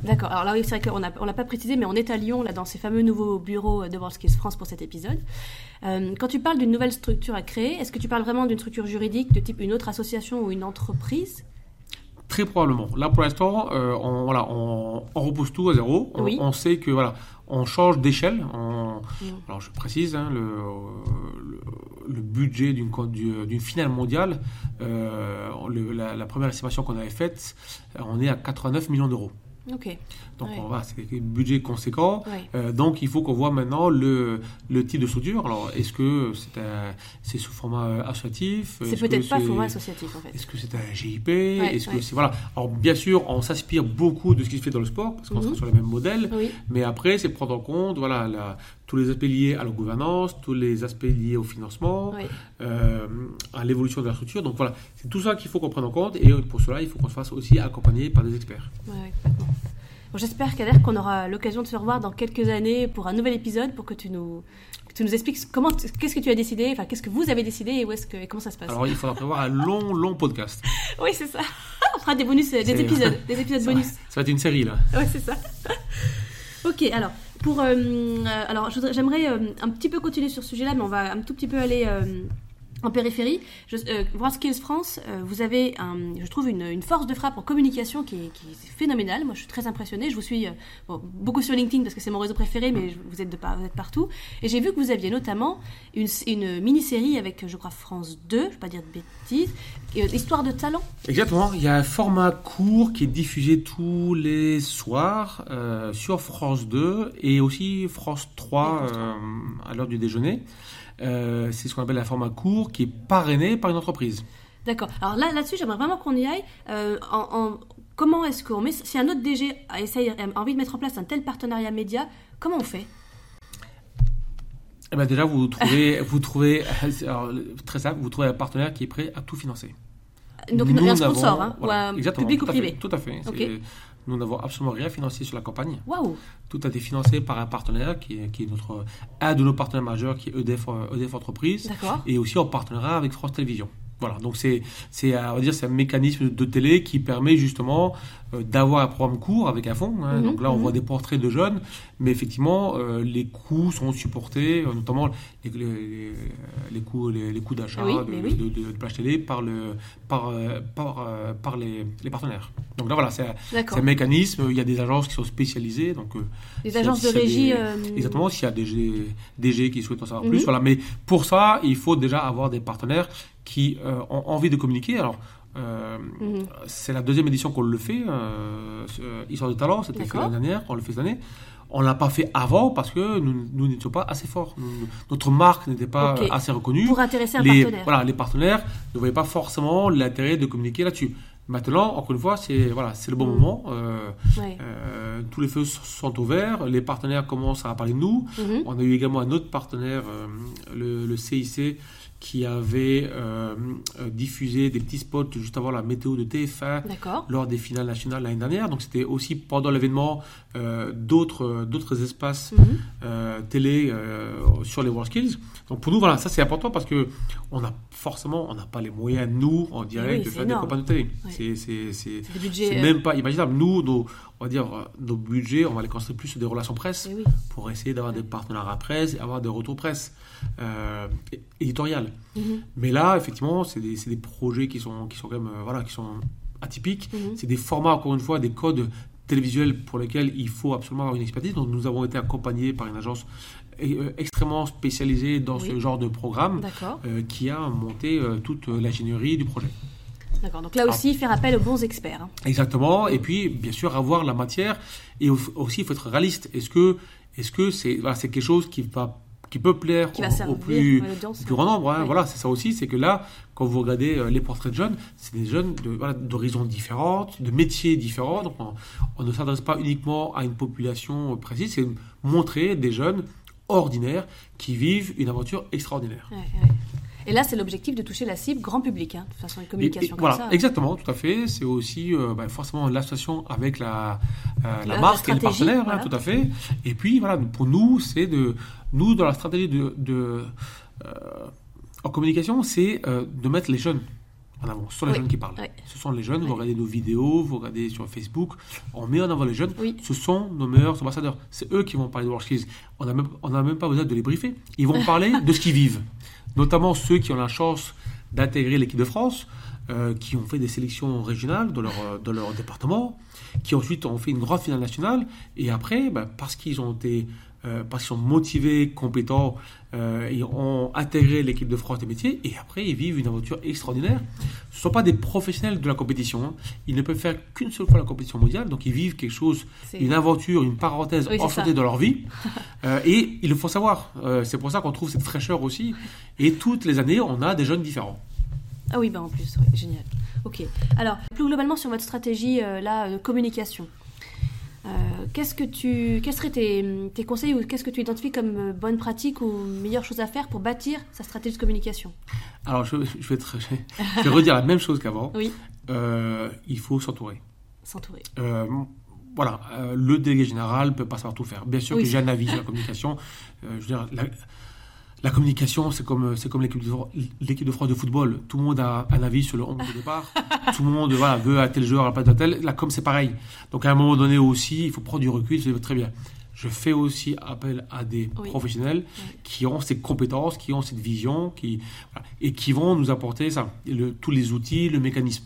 D'accord. Alors là, oui, c'est vrai qu'on n'a l'a pas précisé, mais on est à Lyon, là, dans ces fameux nouveaux bureaux de World Skills France pour cet épisode. Euh, quand tu parles d'une nouvelle structure à créer, est-ce que tu parles vraiment d'une structure juridique de type une autre association ou une entreprise? Très probablement. Là, pour l'instant, euh, on, voilà, on, on repousse tout à zéro. On, Oui. on sait que voilà, on change d'échelle. Alors, je précise, hein, le, le, le budget d'une d'une finale mondiale, euh, le- la, la première estimation qu'on avait faite, euh, on est à 89 millions d'euros. Donc, Ouais. on va, c'est un budget conséquent. Ouais. Euh, donc, il faut qu'on voit maintenant le, le type de soudure. Alors, est-ce que c'est c'est sous format euh, associatif? C'est peut-être pas format associatif, en fait. est-ce que c'est un GIP Est-ce que c'est voilà Alors bien sûr, on s'inspire beaucoup de ce qui se fait dans le sport parce qu'on Mhm. sera sur le même modèle. Oui. Mais après, c'est prendre en compte voilà la- tous les aspects liés à la gouvernance, tous les aspects liés au financement, Oui. euh, à l'évolution de la structure. Donc voilà, c'est tout ça qu'il faut qu'on prenne en compte et pour cela, il faut qu'on se fasse aussi accompagner par des experts. Complètement. Bon, J'espère, Kader, qu'on aura l'occasion de se revoir dans quelques années pour un nouvel épisode pour que tu nous, que tu nous expliques comment, qu'est-ce que tu as décidé, enfin, qu'est-ce que vous avez décidé et, où est-ce que, et comment ça se passe. Alors il faudra prévoir un long, long podcast. Oui, c'est ça. On fera des bonus, euh, des épisodes, des épisodes Ça va, bonus. ça va être une série là. Ouais, c'est ça. ok, alors, pour, euh, euh, alors j'aimerais euh, un petit peu continuer sur ce sujet-là, mais on va un tout petit peu aller en périphérie. Je, euh, World Skills France, euh, vous avez, un, je trouve, une, une force de frappe en communication qui est, qui est phénoménale. Moi, je suis très impressionnée. Je vous suis euh, bon, beaucoup sur LinkedIn parce que c'est mon réseau préféré, mais je- vous êtes, de, par- vous êtes partout. Et j'ai vu que vous aviez notamment une, une mini-série avec, je crois, France 2, je ne vais pas dire de bêtises, euh, Histoire de talent. Exactement, il y a un format court qui est diffusé tous les soirs sur France 2 et aussi France 3 Et France 3. euh, à l'heure du déjeuner. Euh, c'est ce qu'on appelle un format court qui est parrainé par une entreprise. D'accord. Alors là, là-dessus, j'aimerais vraiment qu'on y aille. Euh, en, en- comment est-ce qu'on met Si un autre DG a, essayé- a envie de mettre en place un tel partenariat média, comment on fait? Eh ben déjà, vous trouvez, vous trouvez alors, très simple, vous trouvez un partenaire qui est prêt à tout financer. Donc Nous un sponsor, n'avons- hein, voilà, ou un public ou fait, privé. Tout à fait. Nous n'avons absolument rien financé sur la campagne. Waouh Tout a été financé par un partenaire qui est, qui est notre, un de nos partenaires majeurs, qui est EDF, EDF Entreprise. Et aussi en partenariat avec France Télévisions. Voilà, donc c'est c'est euh, on va dire c'est un mécanisme de télé qui permet justement euh, d'avoir un programme court avec un fond. hein. Mhm, donc là on mhm. voit des portraits de jeunes, mais effectivement euh, les coûts sont supportés, euh, notamment les, les, les coûts les, les coûts d'achat Oui, de, oui. de, de- de plage télé par le par par, par les, partenaires. Donc là voilà c'est un- c'est un mécanisme. Il y a des agences qui sont spécialisées donc Les agences de régie. des- Exactement, s'il y a des DG qui souhaitent en savoir Mhm. plus. Voilà. Mais pour ça, il faut déjà avoir des partenaires qui euh, ont envie de communiquer. Alors, euh, mhm. c'est la deuxième édition qu'on le fait. Euh, euh, Histoire de talent, c'était fait l'année dernière, on le fait cette année. On l'a pas fait avant parce que nous n'étions pas assez forts. Nous- notre marque n'était pas assez reconnue. Pour intéresser un les, partenaire. Voilà, les partenaires ne voyaient pas forcément l'intérêt de communiquer là-dessus. Maintenant, encore une fois, c'est voilà, c'est le bon Mhm. moment. Euh, Ouais. euh, tous les feux sont au vert. Les partenaires commencent à parler de nous. Mhm. On a eu également un autre partenaire, euh, le, le CIC, qui avait euh, euh, diffusé des petits spots juste avant la météo de TF1 D'accord. lors des finales nationales l'année dernière. Donc c'était aussi pendant l'événement euh, d'autres d'autres espaces Mhm. télé sur les WorldSkills. Donc pour nous, voilà, ça c'est important parce que on a forcément, on n'a pas les moyens nous en direct oui, de faire énorme. des campagnes de télé. Ouais. C'est euh, même pas imaginable. Nous, nos, on va dire, euh, nos budgets, on va les concentrer plus sur des relations presse eh oui. pour essayer d'avoir des partenariats presse et avoir des retours presse euh. Mhm. Mais là, effectivement, c'est des, projets qui sont, qui sont quand même, euh, voilà, qui sont atypiques. Mhm. C'est des formats, encore une fois, des codes télévisuels pour lesquels il faut absolument avoir une expertise. Donc, nous avons été accompagnés par une agence extrêmement spécialisée dans Oui. ce genre de programme euh, qui a monté euh, toute euh, l'ingénierie du projet. D'accord. Donc là aussi, faire appel aux bons experts. hein. Exactement. Et puis, bien sûr, avoir la matière. Et au- aussi, il faut être réaliste. Est-ce que, est-ce que c'est, voilà, c'est quelque chose qui va, qui peut plaire Qui au, plus, au grand nombre hein. Oui. Voilà, c'est ça aussi. C'est que là, quand vous regardez euh, les portraits de jeunes, c'est des jeunes de, voilà, d'horizons différents, de métiers différents. Donc, on, on ne s'adresse pas uniquement à une population précise. C'est montrer des jeunes ordinaires qui vivent une aventure extraordinaire. Ouais, ouais. Et là, c'est l'objectif de toucher la cible grand public, hein, de toute façon, une Et- communication et comme voilà, ça. exactement, tout à fait. C'est aussi euh, bah, forcément l'association avec la, euh, la La marque et le stratégie, partenaire, hein, tout à fait. Et puis voilà, pour nous, c'est de nous dans la stratégie de, de euh, en communication, c'est de mettre les jeunes en avant. Ce sont les Oui, jeunes qui parlent. oui. Ce sont les jeunes. Vous regardez nos vidéos, vous regardez sur Facebook, on met en avant les jeunes. Oui. Ce sont nos meilleurs ambassadeurs. C'est eux qui vont parler de. On n'a même, on n'a même pas besoin de les briefer. Ils vont parler de ce qu'ils vivent. Notamment ceux qui ont la chance d'intégrer l'équipe de France, euh, qui ont fait des sélections régionales dans leur, euh, dans leur département, qui ensuite ont fait une grande finale nationale. Et après, bah, parce qu'ils ont été euh, parce qu'ils sont motivés, compétents, euh, ils ont intégré l'équipe de France des métiers et après ils vivent une aventure extraordinaire. Ce ne sont pas des professionnels de la compétition. hein. Ils ne peuvent faire qu'une seule fois la compétition mondiale, donc ils vivent quelque chose une aventure, une parenthèse Oui, enchantée dans leur vie. Euh, et il le faut savoir. Euh, c'est pour ça qu'on trouve cette fraîcheur aussi. Et toutes les années, on a des jeunes différents. Ah oui, bah en plus, oui, génial. Ok. Alors, plus globalement sur votre stratégie là, de communication, qu'est-ce que tu, quels seraient tes, tes conseils ou qu'est-ce que tu identifies comme euh, bonne pratique ou meilleure chose à faire pour bâtir sa stratégie de communication? Alors, je, je vais, te- je vais redire la même chose qu'avant. Oui. Euh, il faut s'entourer. S'entourer. Euh, voilà, euh, le délégué général ne peut pas savoir tout faire. Bien sûr Oui. que j'ai un avis sur la communication. Euh, je veux dire, la, la communication, c'est comme, c'est comme l'équipe de, de France de football. Tout le monde a un avis sur le 11 de départ. Tout le monde voilà, veut un tel joueur à la place d'un tel. La com, c'est pareil. Donc à un moment donné aussi, il faut prendre du recul. C'est très bien. Je fais aussi appel à des Oui. professionnels Oui. qui ont ces compétences, qui ont cette vision, qui, voilà, et qui vont nous apporter ça, le- tous les outils, le mécanisme.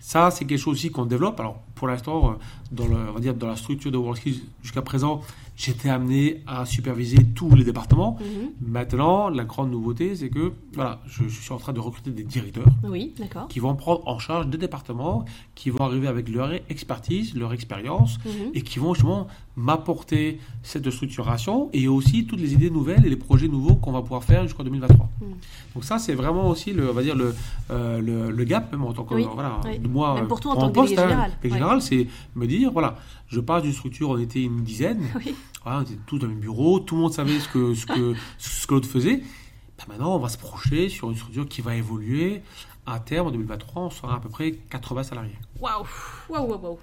Ça, c'est quelque chose aussi qu'on développe. Alors, pour l'instant, euh, dans, le, on va dire, dans la structure de WorldSkills, jusqu'à présent, j'étais amené à superviser tous les départements. Mhm. Maintenant, la grande nouveauté, c'est que voilà, je, je suis en train de recruter des directeurs Oui, qui vont prendre en charge des départements, qui vont arriver avec leur expertise, leur expérience, Mhm. et qui vont justement m'apporter cette structuration et aussi toutes les idées nouvelles et les projets nouveaux qu'on va pouvoir faire jusqu'en 2023. Mhm. Donc ça, c'est vraiment aussi le, on va dire le, euh, le, le gap même en tant que Oui, voilà, oui. moi Même pour toi en tant que poste, délégué hein, général. Ouais. général, c'est me dire voilà, je passe d'une structure, on était une dizaine, Oui. voilà, on était tous dans le même bureau, tout le monde savait ce que ce que ce que l'autre faisait. Ben maintenant, on va se projeter sur une structure qui va évoluer. À terme, en 2023, on sera à peu près 80 salariés. Waouh, waouh, waouh, waouh.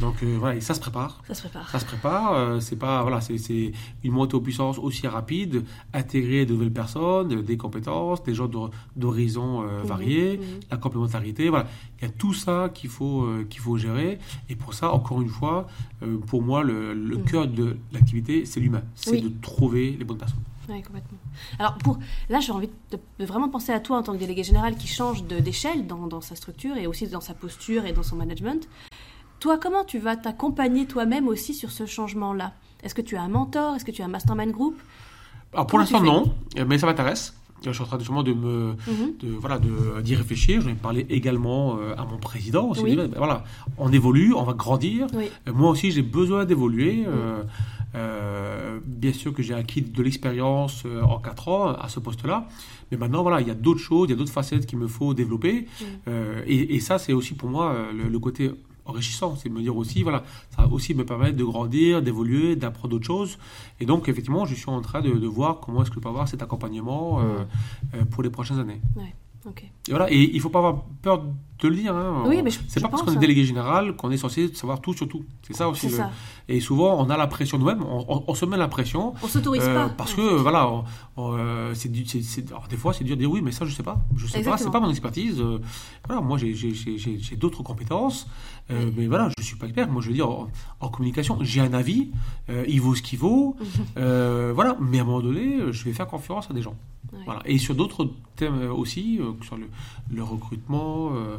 Donc euh, voilà, et ça se prépare. Ça se prépare. Ça se prépare, euh, c'est pas voilà, c'est une montée aux puissances aussi rapide, intégrer de nouvelles personnes, des compétences, des gens d'hor- d'horizons euh, Mhm, variés, mhm. la complémentarité, voilà, il y a tout ça qu'il faut qu'il faut gérer. Et pour ça, encore une fois, pour moi, le, le Mhm. cœur de l'activité, c'est l'humain, c'est Oui. de trouver les bonnes personnes. Oui, complètement. Alors, pour, là, j'ai envie de, de vraiment penser à toi en tant que délégué général qui change d'échelle dans, dans sa structure et aussi dans sa posture et dans son management. Toi, comment tu vas t'accompagner toi-même aussi sur ce changement-là? Est-ce que tu as un mentor? Est-ce que tu as un mastermind group? Alors pour l'instant non, mais ça m'intéresse. Je suis en train justement de me Mhm. de voilà de d'y réfléchir. J'en ai parlé également euh, à mon président. On s'est Oui. dit, ben, voilà, on évolue, on va grandir. Oui. Euh, Moi aussi, j'ai besoin d'évoluer. Euh, euh, bien sûr que j'ai acquis de l'expérience en 4 ans à ce poste-là. Mais maintenant, voilà, il y a d'autres choses, il y a d'autres facettes qu'il me faut développer. Mm. Euh, et, et ça, c'est aussi pour moi le, le côté enrichissant. C'est me dire aussi, voilà, ça va aussi me permettre de grandir, d'évoluer, d'apprendre d'autres choses. Et donc, effectivement, je suis en train de, voir comment est-ce que je peux avoir cet accompagnement euh, euh, pour les prochaines années. Ouais. Et voilà, et il faut pas avoir peur de le dire. Hein. Oui, mais je- c'est je pas parce qu'on est hein. délégué général qu'on est censé savoir tout sur tout. C'est ça aussi. C'est le- ça. Et souvent, on a la pression nous-mêmes, on, on- on se met la pression. On s'autorise euh, pas. parce en que voilà, on- euh, c'est c'est- c'est- alors, des fois c'est dur de dire oui, mais ça je sais pas, je sais pas, c'est pas mon expertise. euh, voilà, moi j'ai- j'ai j'ai- j'ai- d'autres compétences, euh, mais voilà, je suis pas expert. Moi je veux dire en, en communication, j'ai un avis, euh, il vaut ce qu'il vaut, euh, voilà. Mais à un moment donné, euh, je vais faire confiance à des gens. Ouais. Voilà. Et sur d'autres thèmes euh, aussi, euh, sur le, le recrutement, euh, euh,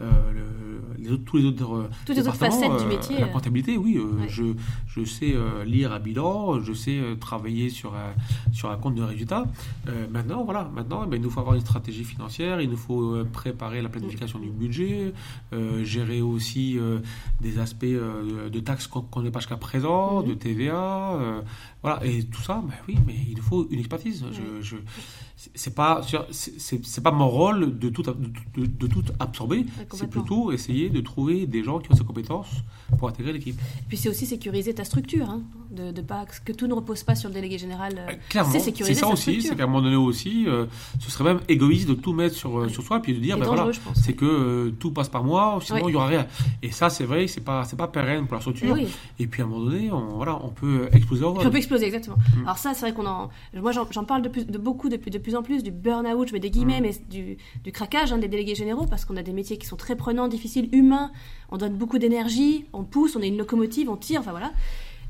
le- les autres- tous les autres euh, Toutes les autres facettes du euh, métier, La euh. comptabilité, oui. euh, Ouais. je, je sais euh, lire un bilan, je sais euh, travailler sur un, sur un compte de résultats. Euh, maintenant, voilà, maintenant, eh ben, il nous faut avoir une stratégie financière, il nous faut euh, préparer la planification du budget, euh, gérer aussi euh, des aspects euh, de taxes qu'on n'est pas jusqu'à présent, Mhm. de TVA, euh, voilà, et tout ça, ben oui, mais il nous faut une expertise. Je, je, c'est- pas, c'est pas mon rôle de tout, de, de- de tout absorber. C'est plutôt essayer de trouver des gens qui ont ces compétences pour intégrer l'équipe. Puis c'est aussi sécuriser ta structure, hein, de, de pas que tout ne repose pas sur le délégué général. euh, Clairement, c'est sécuriser ça aussi. C'est qu'à un moment donné aussi, euh, ce serait même égoïste de tout mettre sur, euh, Oui. sur soi, puis de dire, ben voilà, c'est que euh, tout passe par moi, sinon il Oui. y aura rien. Et ça, c'est vrai, c'est pas, c'est pas pérenne pour la structure. oui. Et puis à un moment donné, on, voilà, on peut exploser on peut exploser, exactement. Mm. Alors ça, c'est vrai qu'on en... Moi, j'en parle de, plus, de beaucoup, de, plus- de plus en plus, du burn-out, je mets des guillemets, Mm. mais du, du craquage hein, des délégués généraux, parce qu'on a des métiers qui sont très prenants, difficiles, humains, on donne beaucoup d'énergie, on pousse, on est une locomotive, on tire, enfin voilà.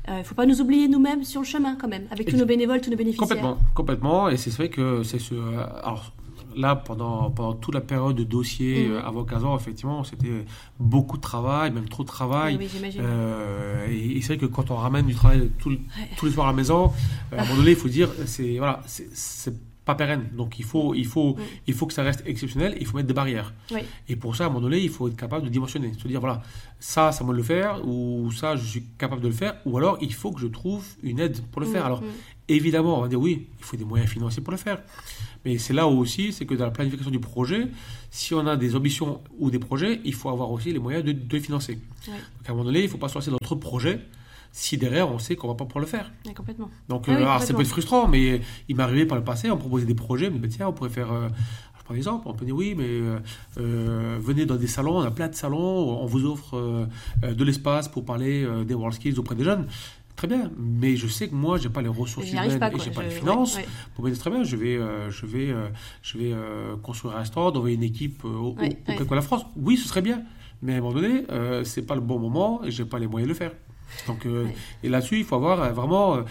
Il ne faut pas nous oublier nous-mêmes sur le chemin, quand même, avec tous nos bénévoles, tous nos bénéficiaires. Complètement, complètement. Et c'est vrai que c'est ce. euh, Alors là, pendant, pendant toute la période de dossier euh, avant 15 ans, effectivement, c'était beaucoup de travail, même trop de travail. Oui, oui, j'imagine. Euh, et et c'est vrai que quand on ramène du travail tout Ouais. tous les soirs à la maison, euh, à un moment donné, il faut dire, c'est voilà, c'est pas pérenne. Donc il faut, il faut, Mm. il faut que ça reste exceptionnel. Il faut mettre des barrières. Oui. Et pour ça, à un moment donné, il faut être capable de dimensionner, se dire voilà, ça, ça moi de le faire, ou ça, je suis capable de le faire, ou alors il faut que je trouve une aide pour le faire. Mm, Alors mm. Évidemment, on va dire oui, il faut des moyens financiers pour le faire. Mais c'est là aussi, c'est que dans la planification du projet, si on a des ambitions ou des projets, il faut avoir aussi les moyens de, de les financer. Donc à un moment donné, il ne faut pas se lancer dans notre projet si derrière on sait qu'on ne va pas pouvoir le faire. Complètement. Donc Ah oui, alors, ça peut être frustrant, mais il m'est arrivé par le passé, on me proposait des projets, on me disait tiens, on pourrait faire. euh, je prends un exemple, on peut dire oui, mais euh, euh, venez dans des salons, on a plein de salons, on vous offre euh, de l'espace pour parler des World Skills auprès des jeunes. Très bien, mais je sais que moi, j'ai pas les ressources humaines pas, et j'ai pas Je- les finances ouais, ouais. pour me dire très bien, je vais, euh, je vais, euh, je vais euh, construire un stand, envoyer une équipe au, Ouais, au, au de la France. Oui, ce serait bien, mais à un moment donné, euh, c'est pas le bon moment et j'ai pas les moyens de le faire. Donc, euh, Ouais. et là-dessus, il faut avoir euh, vraiment euh,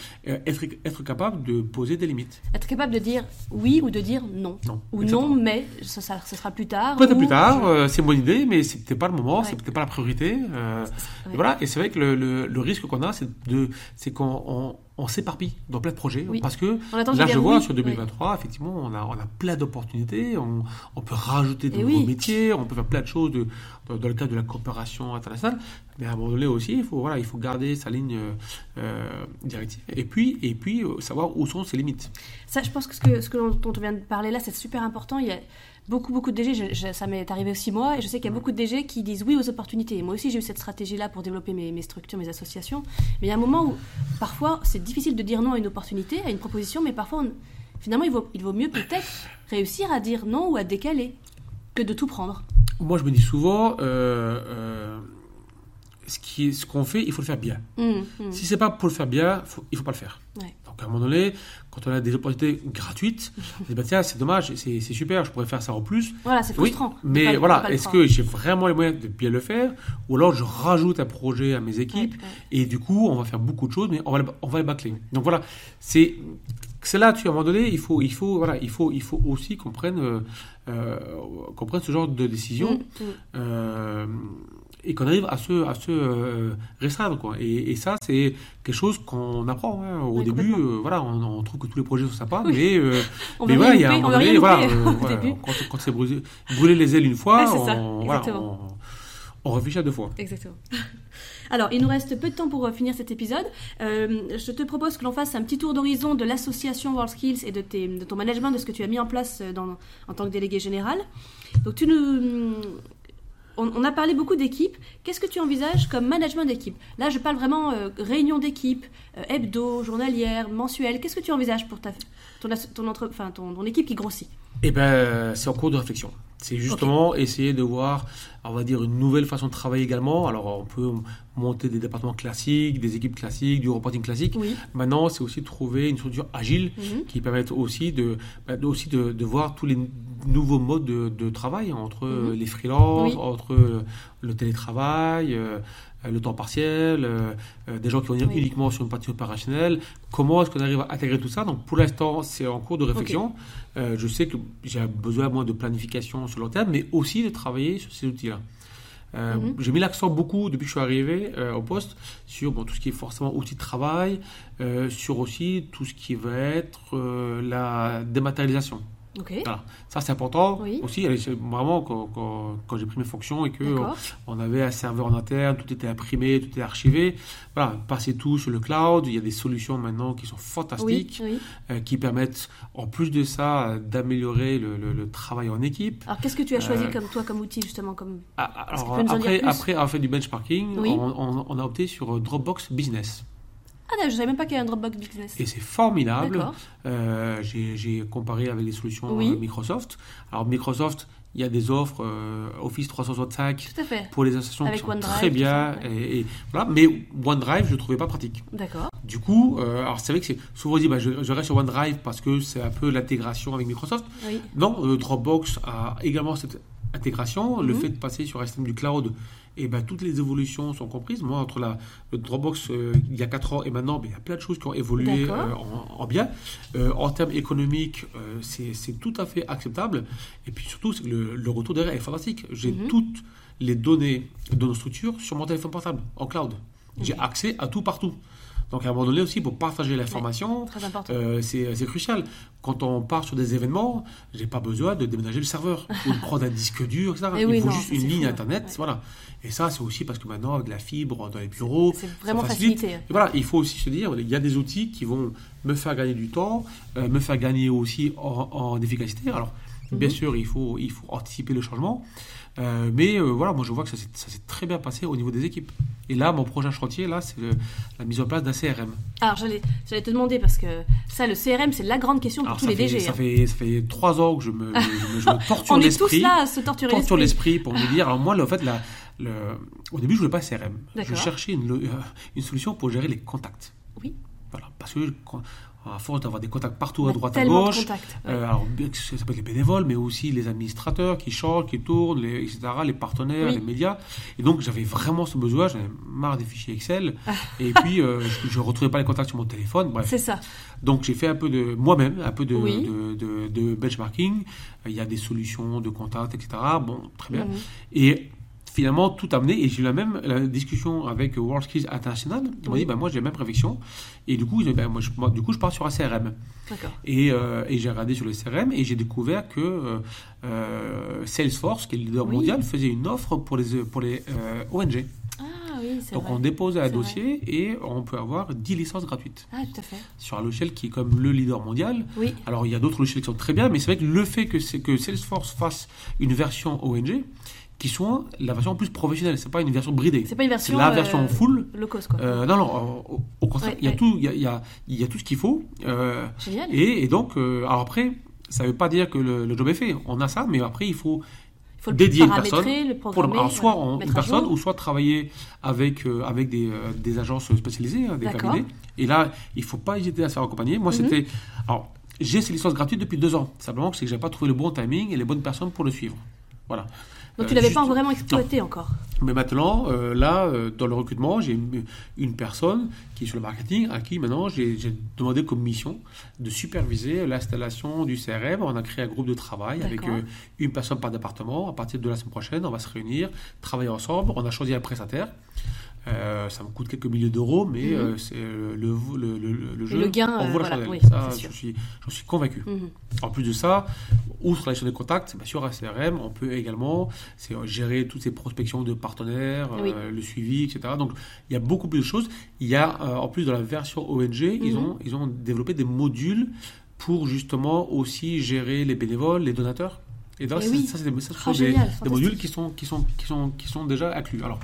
être, être capable de poser des limites. Être capable de dire oui ou de dire non. Non. Ou exactement. non, mais ça, ça, ça sera plus tard. Peut-être ou plus tard, je- c'est une bonne idée, mais c'est peut-être pas le moment, Ouais. c'est peut-être pas la priorité. Ouais. et voilà, et c'est vrai que le, le- le risque qu'on a, c'est de, c'est qu'on on, s'éparpille dans plein de projets, Oui. parce que On là, je vois oui. sur 2023, effectivement, on a, on a plein d'opportunités, on, on peut rajouter de Et nouveaux métiers, on peut faire plein de choses de- dans, dans le cadre de la coopération internationale, mais à un moment donné aussi, il faut, voilà, il faut garder sa ligne euh, euh, directive, et puis, et puis euh, savoir où sont ses limites. Ça, je pense que ce, que ce que dont on vient de parler là, c'est super important. Il y a beaucoup, beaucoup de DG, je- je- ça m'est arrivé aussi moi, et je sais qu'il y a beaucoup de DG qui disent oui aux opportunités. Et moi aussi, j'ai eu cette stratégie-là pour développer mes, mes structures, mes associations. Mais il y a un moment où, parfois, c'est difficile de dire non à une opportunité, à une proposition, mais parfois, on- finalement, il vaut, il vaut mieux peut-être réussir à dire non ou à décaler que de tout prendre. Moi, je me dis souvent, euh, euh, ce qu'on fait, il faut le faire bien. Hum, hum. Si c'est pas pour le faire bien, faut, il faut pas le faire. Ouais. Donc à un moment donné, quand on a des opportunités gratuites, on dit bah tiens c'est dommage, c'est c'est super, je pourrais faire ça en plus. Voilà, c'est frustrant. mais pas- voilà, est-ce que j'ai vraiment les moyens de bien le faire, ou alors je rajoute un projet à mes équipes Ouais, ouais. et du coup on va faire beaucoup de choses, mais on va on va les bâcler. Donc voilà, c'est c'est là, tu à un moment donné, il faut il faut voilà, il faut il faut aussi qu'on prenne euh, euh, qu'on prenne ce genre de décision Hum, hum. euh, et qu'on arrive à se, à se euh, restreindre. Quoi. Et, et ça, c'est quelque chose qu'on apprend. hein. Au Ouais, début, euh, voilà, on, on trouve que tous les projets sont sympas, Oui. mais, euh, On mais voilà, il y a un moment donné, voilà, euh, voilà, quand, quand c'est brûlé, les ailes une fois, Ouais, on, voilà, on, on réfléchit à deux fois. Exactement. Alors, il nous reste peu de temps pour finir cet épisode. Je te propose que l'on fasse un petit tour d'horizon de l'association WorldSkills et de, tes, de ton management, de ce que tu as mis en place dans, en tant que délégué général. Donc, tu nous, on, a parlé beaucoup d'équipe. Qu'est-ce que tu envisages comme management d'équipe? Là, je parle vraiment euh, réunion d'équipe, euh, hebdo, journalière, mensuelle. Qu'est-ce que tu envisages pour ta, ton, ton, ton, ton équipe qui grossit? Eh ben, c'est en cours de réflexion. C'est justement essayer de voir, on va dire, une nouvelle façon de travailler également. Alors, on peut monter des départements classiques, des équipes classiques, du reporting classique. Oui. Maintenant, c'est aussi trouver une structure agile Mhm. qui permette aussi de, bah, aussi de, de voir tous les nouveaux modes de, de travail entre Mhm. les freelances, Oui. entre le télétravail, euh, le temps partiel, euh, euh, des gens qui vont venir Oui. uniquement sur une partie opérationnelle. Comment est-ce qu'on arrive à intégrer tout ça? Donc, pour l'instant, c'est en cours de réflexion. Euh, je sais que j'ai besoin, moi, de planification sur le long terme, mais aussi de travailler sur ces outils-là. Euh, Mhm. J'ai mis l'accent beaucoup depuis que je suis arrivé euh, au poste sur bon, tout ce qui est forcément outils de travail, euh, sur aussi tout ce qui va être euh, la dématérialisation. Voilà. Ça, c'est important Oui. aussi. Vraiment, quand, quand- quand j'ai pris mes fonctions et que D'accord. on avait un serveur en interne, tout était imprimé, tout était archivé. Voilà, passer tout sur le cloud. Il y a des solutions maintenant qui sont fantastiques, oui. euh, qui permettent, en plus de ça, euh, d'améliorer le, le- le travail en équipe. Alors, qu'est-ce que tu as choisi Euh, comme toi comme outil justement comme Ah, Alors, dire après, après avoir fait du benchmarking, on, on- on a opté sur euh, Dropbox Business. Ah, non, je savais même pas qu'il y avait un Dropbox Business. Et c'est formidable. Euh, J'ai comparé avec les solutions Oui. euh, Microsoft. Alors, Microsoft, il y a des offres euh, Office 365 Tout à fait. pour les associations Avec qui sont OneDrive, très bien. et, et voilà. Mais OneDrive, je ne trouvais pas pratique. D'accord. Du coup, euh, alors c'est vrai que c'est souvent on dit bah, je, je reste sur OneDrive parce que c'est un peu l'intégration avec Microsoft. Oui. Non, euh, Dropbox a également cette intégration. Le Mhm. fait de passer sur un système du cloud, et ben, toutes les évolutions sont comprises. Moi, entre la, le Dropbox euh, il y a 4 ans et maintenant, ben, il y a plein de choses qui ont évolué euh, en, en bien. Euh, en termes économiques, c'est tout à fait acceptable. Et puis surtout, c'est que le, le retour derrière est fantastique. J'ai Mhm. toutes les données de nos structures sur mon téléphone portable, en cloud. J'ai Mhm. accès à tout partout. Donc à un moment donné aussi, pour partager l'information, euh, c'est crucial. Quand on part sur des événements, j'ai pas besoin de déménager le serveur ou de prendre un disque dur, etc. Eh Il oui, faut non, juste une ligne fou, internet, ouais. voilà. Et ça, c'est aussi parce que maintenant, avec la fibre dans les bureaux, C'est vraiment facilite. facilité. Et voilà, il faut aussi se dire, il y a des outils qui vont me faire gagner du temps, euh, me faire gagner aussi en, en efficacité. Alors, bien Mhm. sûr, il faut, il faut anticiper le changement. Euh, mais euh, voilà, moi je vois que ça s'est très bien passé au niveau des équipes. Et là, mon prochain chantier, là, c'est la mise en place d'un CRM. Alors, j'allais te demander parce que ça, le CRM, c'est la grande question pour Alors, tous les fait, DG. ça, hein. fait, ça fait trois ans que je me, je me, je me torture On est tous l'esprit. là à se torturer Torture l'esprit. l'esprit pour me dire. Alors, moi, en fait, la, le, au début, je voulais pas CRM. Je cherchais une, euh, une solution pour gérer les contacts. Oui. Voilà, parce que à force d'avoir des contacts partout à droite à gauche, contacts. ouais. euh, alors ça peut être les bénévoles, mais aussi les administrateurs qui changent, qui tournent, les, etc., les partenaires, Oui. les médias. Et donc j'avais vraiment ce besoin, j'avais marre des fichiers Excel. Ah. Et puis euh, je ne retrouvais pas les contacts sur mon téléphone. Bref. C'est ça. Donc j'ai fait un peu de moi-même, un peu de, Oui. de, de- de benchmarking. Il y a des solutions de contacts, etc. Bon, très bien. Mhm. Et finalement, tout amené. Et j'ai eu la même la discussion avec World Skills International. Ils m'ont dit, ben, moi j'ai la même réflexion. Et du coup, ils ont dit, ben, moi, je, moi, du coup, je pars sur un CRM. Et, euh, et j'ai regardé sur le CRM et j'ai découvert que euh, euh, Salesforce, qui est le leader Oui. mondial, faisait une offre pour les, pour les euh, ONG. Ah oui, Donc vrai. on dépose un dossier et on peut avoir 10 licences gratuites Ah, tout à fait. sur un logiciel qui est comme le leader mondial. Oui. Alors il y a d'autres logiciels qui sont très bien, mais c'est vrai que le fait que, que Salesforce fasse une version ONG qui soit la version plus professionnelle, c'est pas une version bridée. C'est pas une C'est version. la euh, version full. Low cost, quoi. Euh, non, non, au, au contraire, Ouais, il y a ouais. tout, il y a, il y a- il y a tout ce qu'il faut. Euh, Génial. et, et donc, euh, alors après, ça ne veut pas dire que le, le job est fait. On a ça, mais après, il faut Il faut le dédier une personne le pour alors, soit mettre une personne, ou soit travailler avec, euh, avec des, euh, des agences spécialisées, hein, des cabinets. Et là, il ne faut pas hésiter à se faire accompagner. Moi, Mhm. c'était. Alors, j'ai ces licences gratuites depuis deux ans. Simplement que c'est que je n'avais pas trouvé le bon timing et les bonnes personnes pour le suivre. Voilà. Donc Euh, tu l'avais juste- pas vraiment exploité encore. mais maintenant, euh, là, euh, dans le recrutement, j'ai une, une personne qui est sur le marketing à qui maintenant j'ai demandé comme mission de superviser l'installation du CRM. On a créé un groupe de travail avec euh, une personne par département. À partir de la semaine prochaine, on va se réunir, travailler ensemble. On a choisi un prestataire. Euh, ça me coûte quelques milliers d'euros, mais Mhm. euh, c'est euh, le, le, le, le- le jeu. le gain, en euh, voilà, oui, Ça, suis, j'en suis convaincu. Mhm. En plus de ça, outre la gestion des contacts, bien sûr, un CRM, on peut également gérer toutes ces prospections de partenaires, Oui. le suivi, etc. Donc, il y a beaucoup plus de choses. Il y a, en plus de la version ONG, ils, Mhm. ont, ils ont développé des modules pour justement aussi gérer les bénévoles, les donateurs. Et donc, ça, oui. ça, c'est des, Ah, modules qui sont, qui, sont, qui, sont, qui sont déjà inclus. Alors,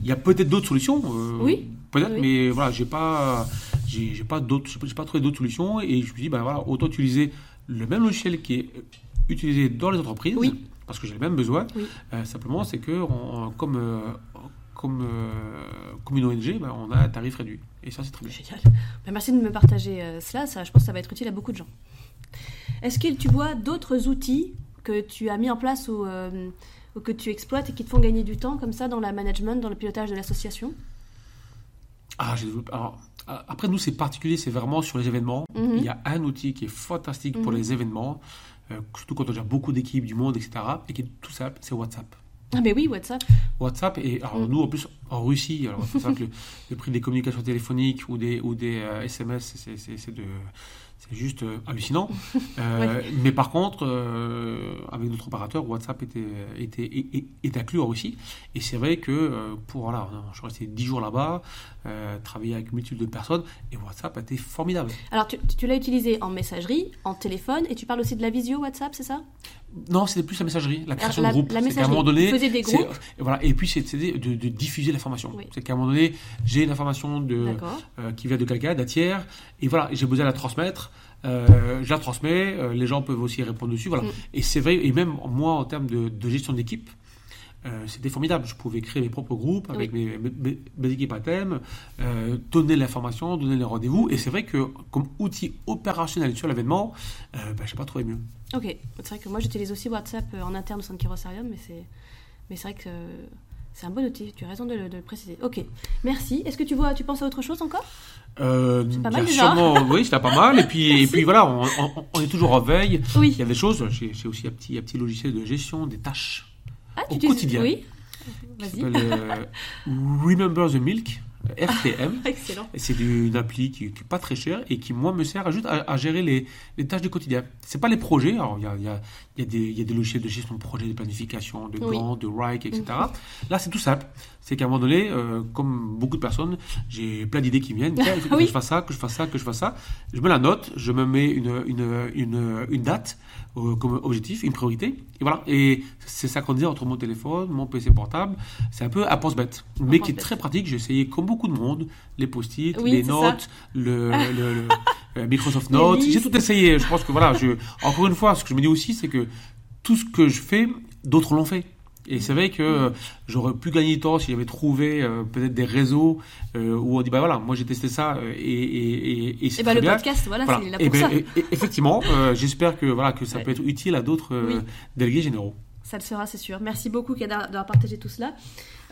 il y a peut-être d'autres solutions. euh, Oui. Peut-être, Oui. mais voilà, j'ai pas, j'ai, pas d'autres, j'ai pas- trouvé d'autres solutions. Et je me dis, ben voilà, autant utiliser le même logiciel qui est utilisé dans les entreprises. Oui. Parce que j'ai le même besoin. Oui. Euh, simplement, c'est que on- comme, euh, comme, euh, comme une ONG, ben, on a un tarif réduit. Et ça, c'est très bien. Génial. Ben, merci de me partager euh, cela. Ça, je pense que ça va être utile à beaucoup de gens. Est-ce que tu vois d'autres outils que tu as mis en place ou, euh, ou que tu exploites et qui te font gagner du temps comme ça dans la management, dans le pilotage de l'association? Ah, alors, a- après, nous, c'est particulier, c'est vraiment sur les événements. Mhm. Il y a un outil qui est fantastique pour Mhm. les événements, euh, surtout quand on a déjà beaucoup d'équipes du monde, etc., et qui est tout simple, c'est WhatsApp. Ah ben oui, WhatsApp. WhatsApp, et alors Mm. nous, en plus, en Russie, alors, faut savoir que le, le prix des communications téléphoniques ou des, ou des euh, SMS, c'est- c'est c'est de. C'est juste euh, hallucinant. Euh, Mais par contre, euh, avec d'autres opérateurs, WhatsApp était, était, est, est inclus en Russie. Et c'est vrai que euh, pour, voilà, je suis resté 10 jours là-bas, travailler avec une multitude de personnes, et WhatsApp a été formidable. Alors, tu, tu l'as utilisé en messagerie, en téléphone, et tu parles aussi de la visio WhatsApp, c'est ça? Non, c'était plus la messagerie, la création la, de groupe. la C'est qu'à un messagerie. moment donné, des groupes et voilà, et puis c'est de, de diffuser l'information. Oui. C'est qu'à un moment donné, j'ai une information de, euh, qui vient de quelqu'un, d'un tiers, et voilà, j'ai besoin de la transmettre. euh, je la transmets, euh, les gens peuvent aussi répondre dessus, voilà. Mm. Et c'est vrai, et même moi en termes de, de gestion d'équipe, euh, c'était formidable. Je pouvais créer mes propres groupes avec mes, mes- mes équipes à thème, euh, donner l'information, donner les rendez-vous. Et c'est vrai que comme outil opérationnel sur l'événement, euh, ben, je n'ai pas trouvé mieux. Ok, c'est vrai que moi j'utilise aussi WhatsApp euh, en interne au sein de Kirosarium, mais c'est, mais c'est vrai que c'est un bon outil, tu as raison de, le- de le préciser. Ok, merci. Est-ce que tu vois, tu penses à autre chose encore? Euh, C'est pas mal déjà. sûrement- oui, c'était pas mal. Et puis, et puis voilà, on, on- on est toujours en veille. Oui. Il y a des choses. J'ai j'ai aussi un petit, un petit logiciel de gestion des tâches Ah, au quotidien. Oui. qui euh, Remember the Milk, RTM. Excellent. C'est une appli qui n'est pas très chère et qui, moi, me sert juste à, à gérer les, les tâches du quotidien. C'est pas les projets. Alors, il y a, il y, a, il y, a des- il y a des logiciels de gestion de projet, de planification, de Oui. Gantt, de Wrike, etc. Mhm. Là, c'est tout simple. C'est qu'à un moment donné, euh, comme beaucoup de personnes, j'ai plein d'idées qui viennent. Tiens, il faut que Oui. je fasse ça, que je fasse ça, que je fasse ça. Je me la note, je me mets une, une, une, une date euh, comme objectif, une priorité. Et voilà. Et c'est synchronisé entre mon téléphone, mon PC portable. C'est un peu à pense-bête, mais qui est très pratique. J'ai essayé, comme beaucoup de monde, les post-it, Oui, les notes, le, le- le- Microsoft Notes. J'ai tout essayé. Je pense que voilà, je, encore une fois, ce que je me dis aussi, c'est que tout ce que je fais, d'autres l'ont fait. Et c'est vrai que euh, j'aurais pu gagner du temps si j'avais trouvé euh, peut-être des réseaux euh, où on dit bah voilà, moi j'ai testé ça et, et, et, et c'est très le bien. podcast, voilà, Voilà. c'est là Et ben, ça. effectivement, j'espère que voilà que ça Ouais. peut être utile à d'autres Oui. délégués généraux. Ça le sera, c'est sûr. Merci beaucoup Kedar d'avoir partagé tout cela.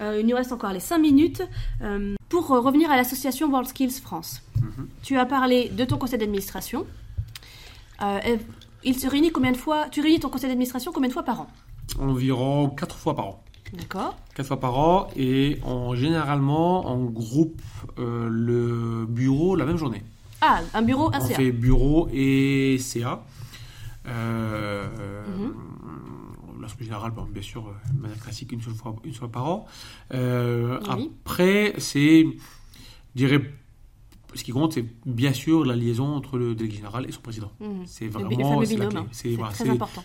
Euh, il nous reste encore les 5 minutes. Euh, pour revenir à l'association World Skills France, Mhm. tu as parlé de ton conseil d'administration. Euh, il se réunit combien de fois Tu réunis ton conseil d'administration combien de fois par an? Environ quatre fois par an. D'accord Quatre fois par an et en, généralement on groupe le bureau la même journée. Ah, un bureau, un On CA. fait bureau et CA. Euh, Mhm. L'Assemblée générale, bon, bien sûr, euh, de manière classique, une seule fois, une fois par an. Euh, Oui. Après, c'est, je dirais, ce qui compte, c'est bien sûr la liaison entre le délégué général et son président. Mhm. C'est vraiment c'est la binôme, clé. hein. C'est voilà,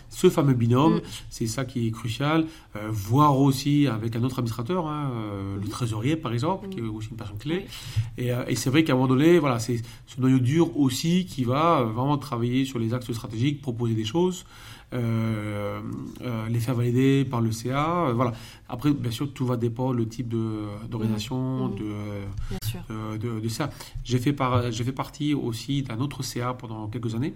ce fameux binôme, Mm. c'est ça qui est crucial. Euh, voir aussi avec un autre administrateur, hein, euh, le Mhm. trésorier par exemple, qui est aussi une personne clé. Oui. Et, euh, et c'est vrai qu'à un moment donné, voilà, c'est ce noyau dur aussi qui va vraiment travailler sur les axes stratégiques, proposer des choses, euh, euh, les faire valider par le CA. euh, voilà. Après, bien sûr, tout va dépendre le type de- d'organisation, de, Bien sûr. euh, de, de ça. J'ai fait, par, fait partie aussi d'un autre CA pendant quelques années,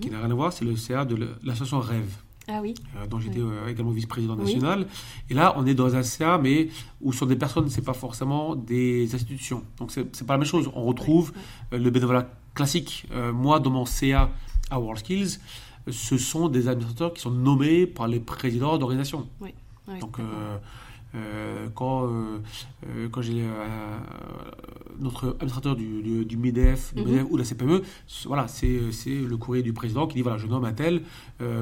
qui Mhm. n'a rien à voir, c'est le CA de l'association Rêve, Ah oui. dont j'étais Oui. également vice-président Oui. national. Et là, on est dans un CA, mais où sur des personnes, c'est pas forcément des institutions. Donc, c'est pas la même chose. On retrouve le bénévolat classique. Moi, dans mon CA à WorldSkills, ce sont des administrateurs qui sont nommés par les présidents d'organisations. Ouais, Donc, euh, euh, quand, euh, quand j'ai euh, notre administrateur du, du, du MEDEF, du Mhm. MEDEF ou de la CPME, voilà, c'est le courrier du président qui dit voilà, je nomme un tel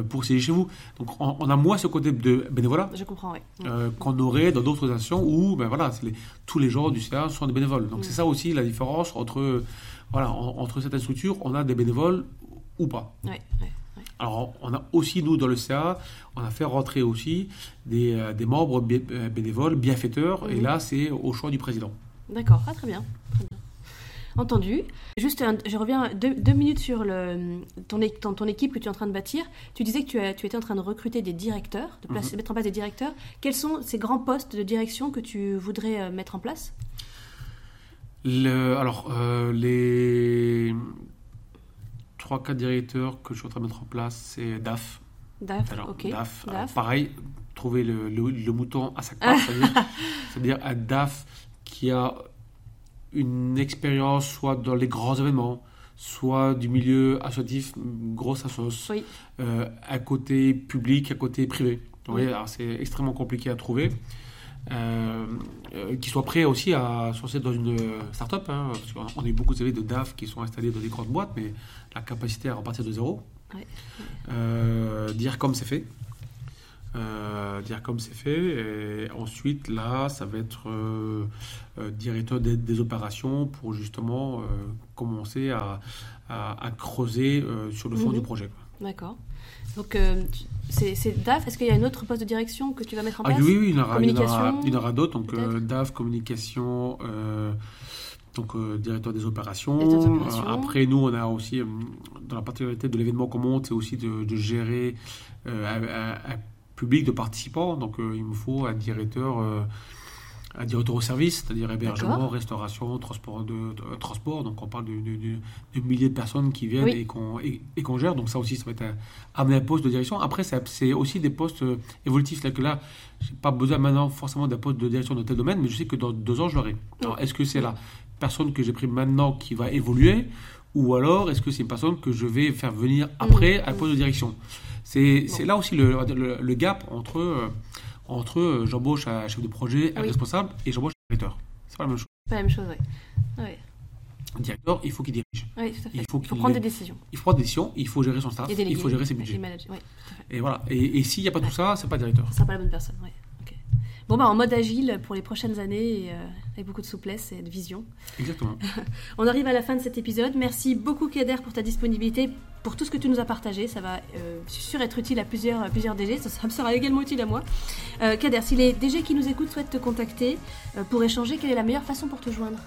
pour siéger chez vous. Donc, on, on a moins ce côté de bénévolat Je comprends, oui. qu'on aurait dans d'autres associations où ben voilà, les- tous les gens du CA sont des bénévoles. Donc Mm. c'est ça aussi la différence entre, voilà, en- entre certaines structures, on a des bénévoles ou pas. Ouais, ouais. Alors, on a aussi, nous, dans le CA, on a fait rentrer aussi des, euh, des membres euh, bénévoles, bienfaiteurs, et Mhm. là, c'est au choix du président. D'accord, ah, très bien. Très bien. Entendu. Juste, un- je reviens deux, deux minutes sur le, ton, é- ton, ton équipe que tu es en train de bâtir. Tu disais que tu, as- tu étais en train de recruter des directeurs, de placer- mettre en place des directeurs. Quels sont ces grands postes de direction que tu voudrais euh, mettre en place? Le- alors, euh, les 3-4 directeurs que je suis en train de mettre en place, c'est DAF. DAF, Alors. DAF, pareil, trouver le, le- le mouton à sa patte, c'est-à-dire- un DAF qui a une expérience soit dans les grands événements, soit du milieu associatif, grosse assos, Oui. euh, à côté public, à côté privé. Vous voyez, c'est extrêmement compliqué à trouver. Euh, euh, qui soit prêt aussi à se lancer dans une euh, start-up, hein, parce qu'on on a eu beaucoup de de DAF qui sont installés dans des grandes boîtes, mais la capacité à repartir de zéro. Ouais. Euh, dire comme c'est fait. Euh, dire comme c'est fait. Et ensuite, là, ça va être euh, euh, directeur des, des opérations pour justement commencer à, à- à creuser sur le fond Mhm. du projet. quoi. D'accord. Donc, euh, c'est DAF. Est-ce qu'il y a un autre poste de direction que tu vas mettre en Ah place oui, oui, il y en aura, d'autres. Donc, euh, DAF, communication, euh, donc euh, directeur des opérations. Directeur des opérations. Après, nous, on a aussi, dans la particularité de l'événement qu'on monte, c'est aussi de, de gérer un, public de participants. Donc, il me faut un directeur. Euh, un directeur au service, c'est-à-dire hébergement, restauration, transport, de, de- transport. Donc on parle de, milliers de personnes qui viennent Oui. et qu'on et, et qu'on gère. Donc ça aussi, ça va être un, amener un poste de direction. Après, c'est aussi des postes euh, évolutifs. C'est-à-dire que là, j'ai pas besoin maintenant forcément d'un poste de direction de tel domaine, mais je sais que dans deux ans, je l'aurai. Alors, est-ce que c'est la personne que j'ai pris maintenant qui va évoluer? Ou alors est-ce que c'est une personne que je vais faire venir après à un poste de direction? C'est là aussi le, le- le gap entre, euh, entre euh, j'embauche un chef de projet, un Oui. responsable, et j'embauche un directeur. C'est pas la même chose. Pas la même chose, oui. Ouais. Un directeur, il faut qu'il dirige. Oui, tout à fait. Il faut prendre des décisions. Il faut prendre des décisions, il faut gérer son staff, Et il faut gérer ses Et budgets. Et voilà. Et, et s'il n'y a pas tout ça, c'est pas directeur. Ce sera pas la bonne personne, oui. Bon, bah, en mode agile pour les prochaines années, et, euh, avec beaucoup de souplesse et de vision. Exactement. On arrive à la fin de cet épisode. Merci beaucoup, Kader, pour ta disponibilité, pour tout ce que tu nous as partagé. Ça va, euh, je suis sûre, être utile à plusieurs, à plusieurs DG. Ça, ça me sera également utile à moi. Euh, Kader, si les DG qui nous écoutent souhaitent te contacter euh, pour échanger, quelle est la meilleure façon pour te joindre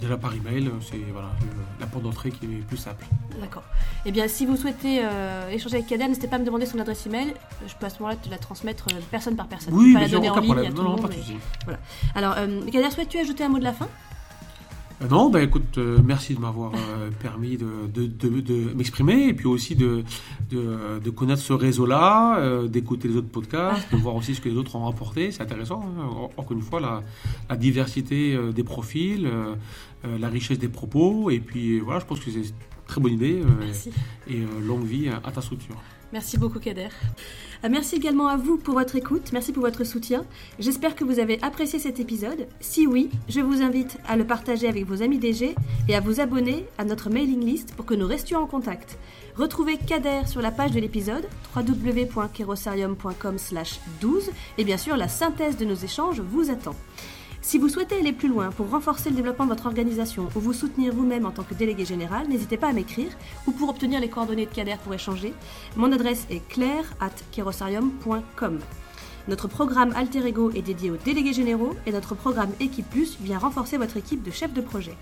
déjà par email, c'est voilà, la porte d'entrée qui est plus simple. D'accord. Eh bien, si vous souhaitez échanger avec Kader, n'hésitez pas à me demander son adresse email. Je peux à ce moment-là te la transmettre personne par personne. Oui, pas mais la j'ai donner en ligne à tout Non, le non, monde, pas mais- souci. Alors, Kader, souhaites-tu ajouter un mot de la fin? Non, bah écoute, euh, merci de m'avoir euh, permis de, de, de- de m'exprimer et puis aussi de, connaître ce réseau-là, euh, d'écouter les autres podcasts, de voir aussi ce que les autres ont rapporté. C'est intéressant. hein. En- Encore une fois, la, la diversité euh, des profils, euh, euh, la richesse des propos. Et puis euh, voilà, je pense que c'est une très bonne idée. euh, Merci. et euh, longue vie à ta structure. Merci beaucoup Kader. Euh, Merci également à vous pour votre écoute, merci pour votre soutien. J'espère que vous avez apprécié cet épisode. Si oui, je vous invite à le partager avec vos amis DG et à vous abonner à notre mailing list pour que nous restions en contact. Retrouvez Kader sur la page de l'épisode www.kerosarium.com 12 et bien sûr la synthèse de nos échanges vous attend. Si vous souhaitez aller plus loin pour renforcer le développement de votre organisation ou vous soutenir vous-même en tant que délégué général, n'hésitez pas à m'écrire ou pour obtenir les coordonnées de Kader pour échanger. Mon adresse est claire. Notre programme Alter Ego est dédié aux délégués généraux et notre programme Équipe Plus vient renforcer votre équipe de chefs de projet.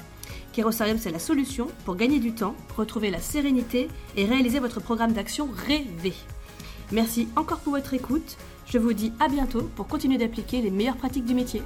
Kerosarium, c'est la solution pour gagner du temps, retrouver la sérénité et réaliser votre programme d'action rêvé. Merci encore pour votre écoute. Je vous dis à bientôt pour continuer d'appliquer les meilleures pratiques du métier.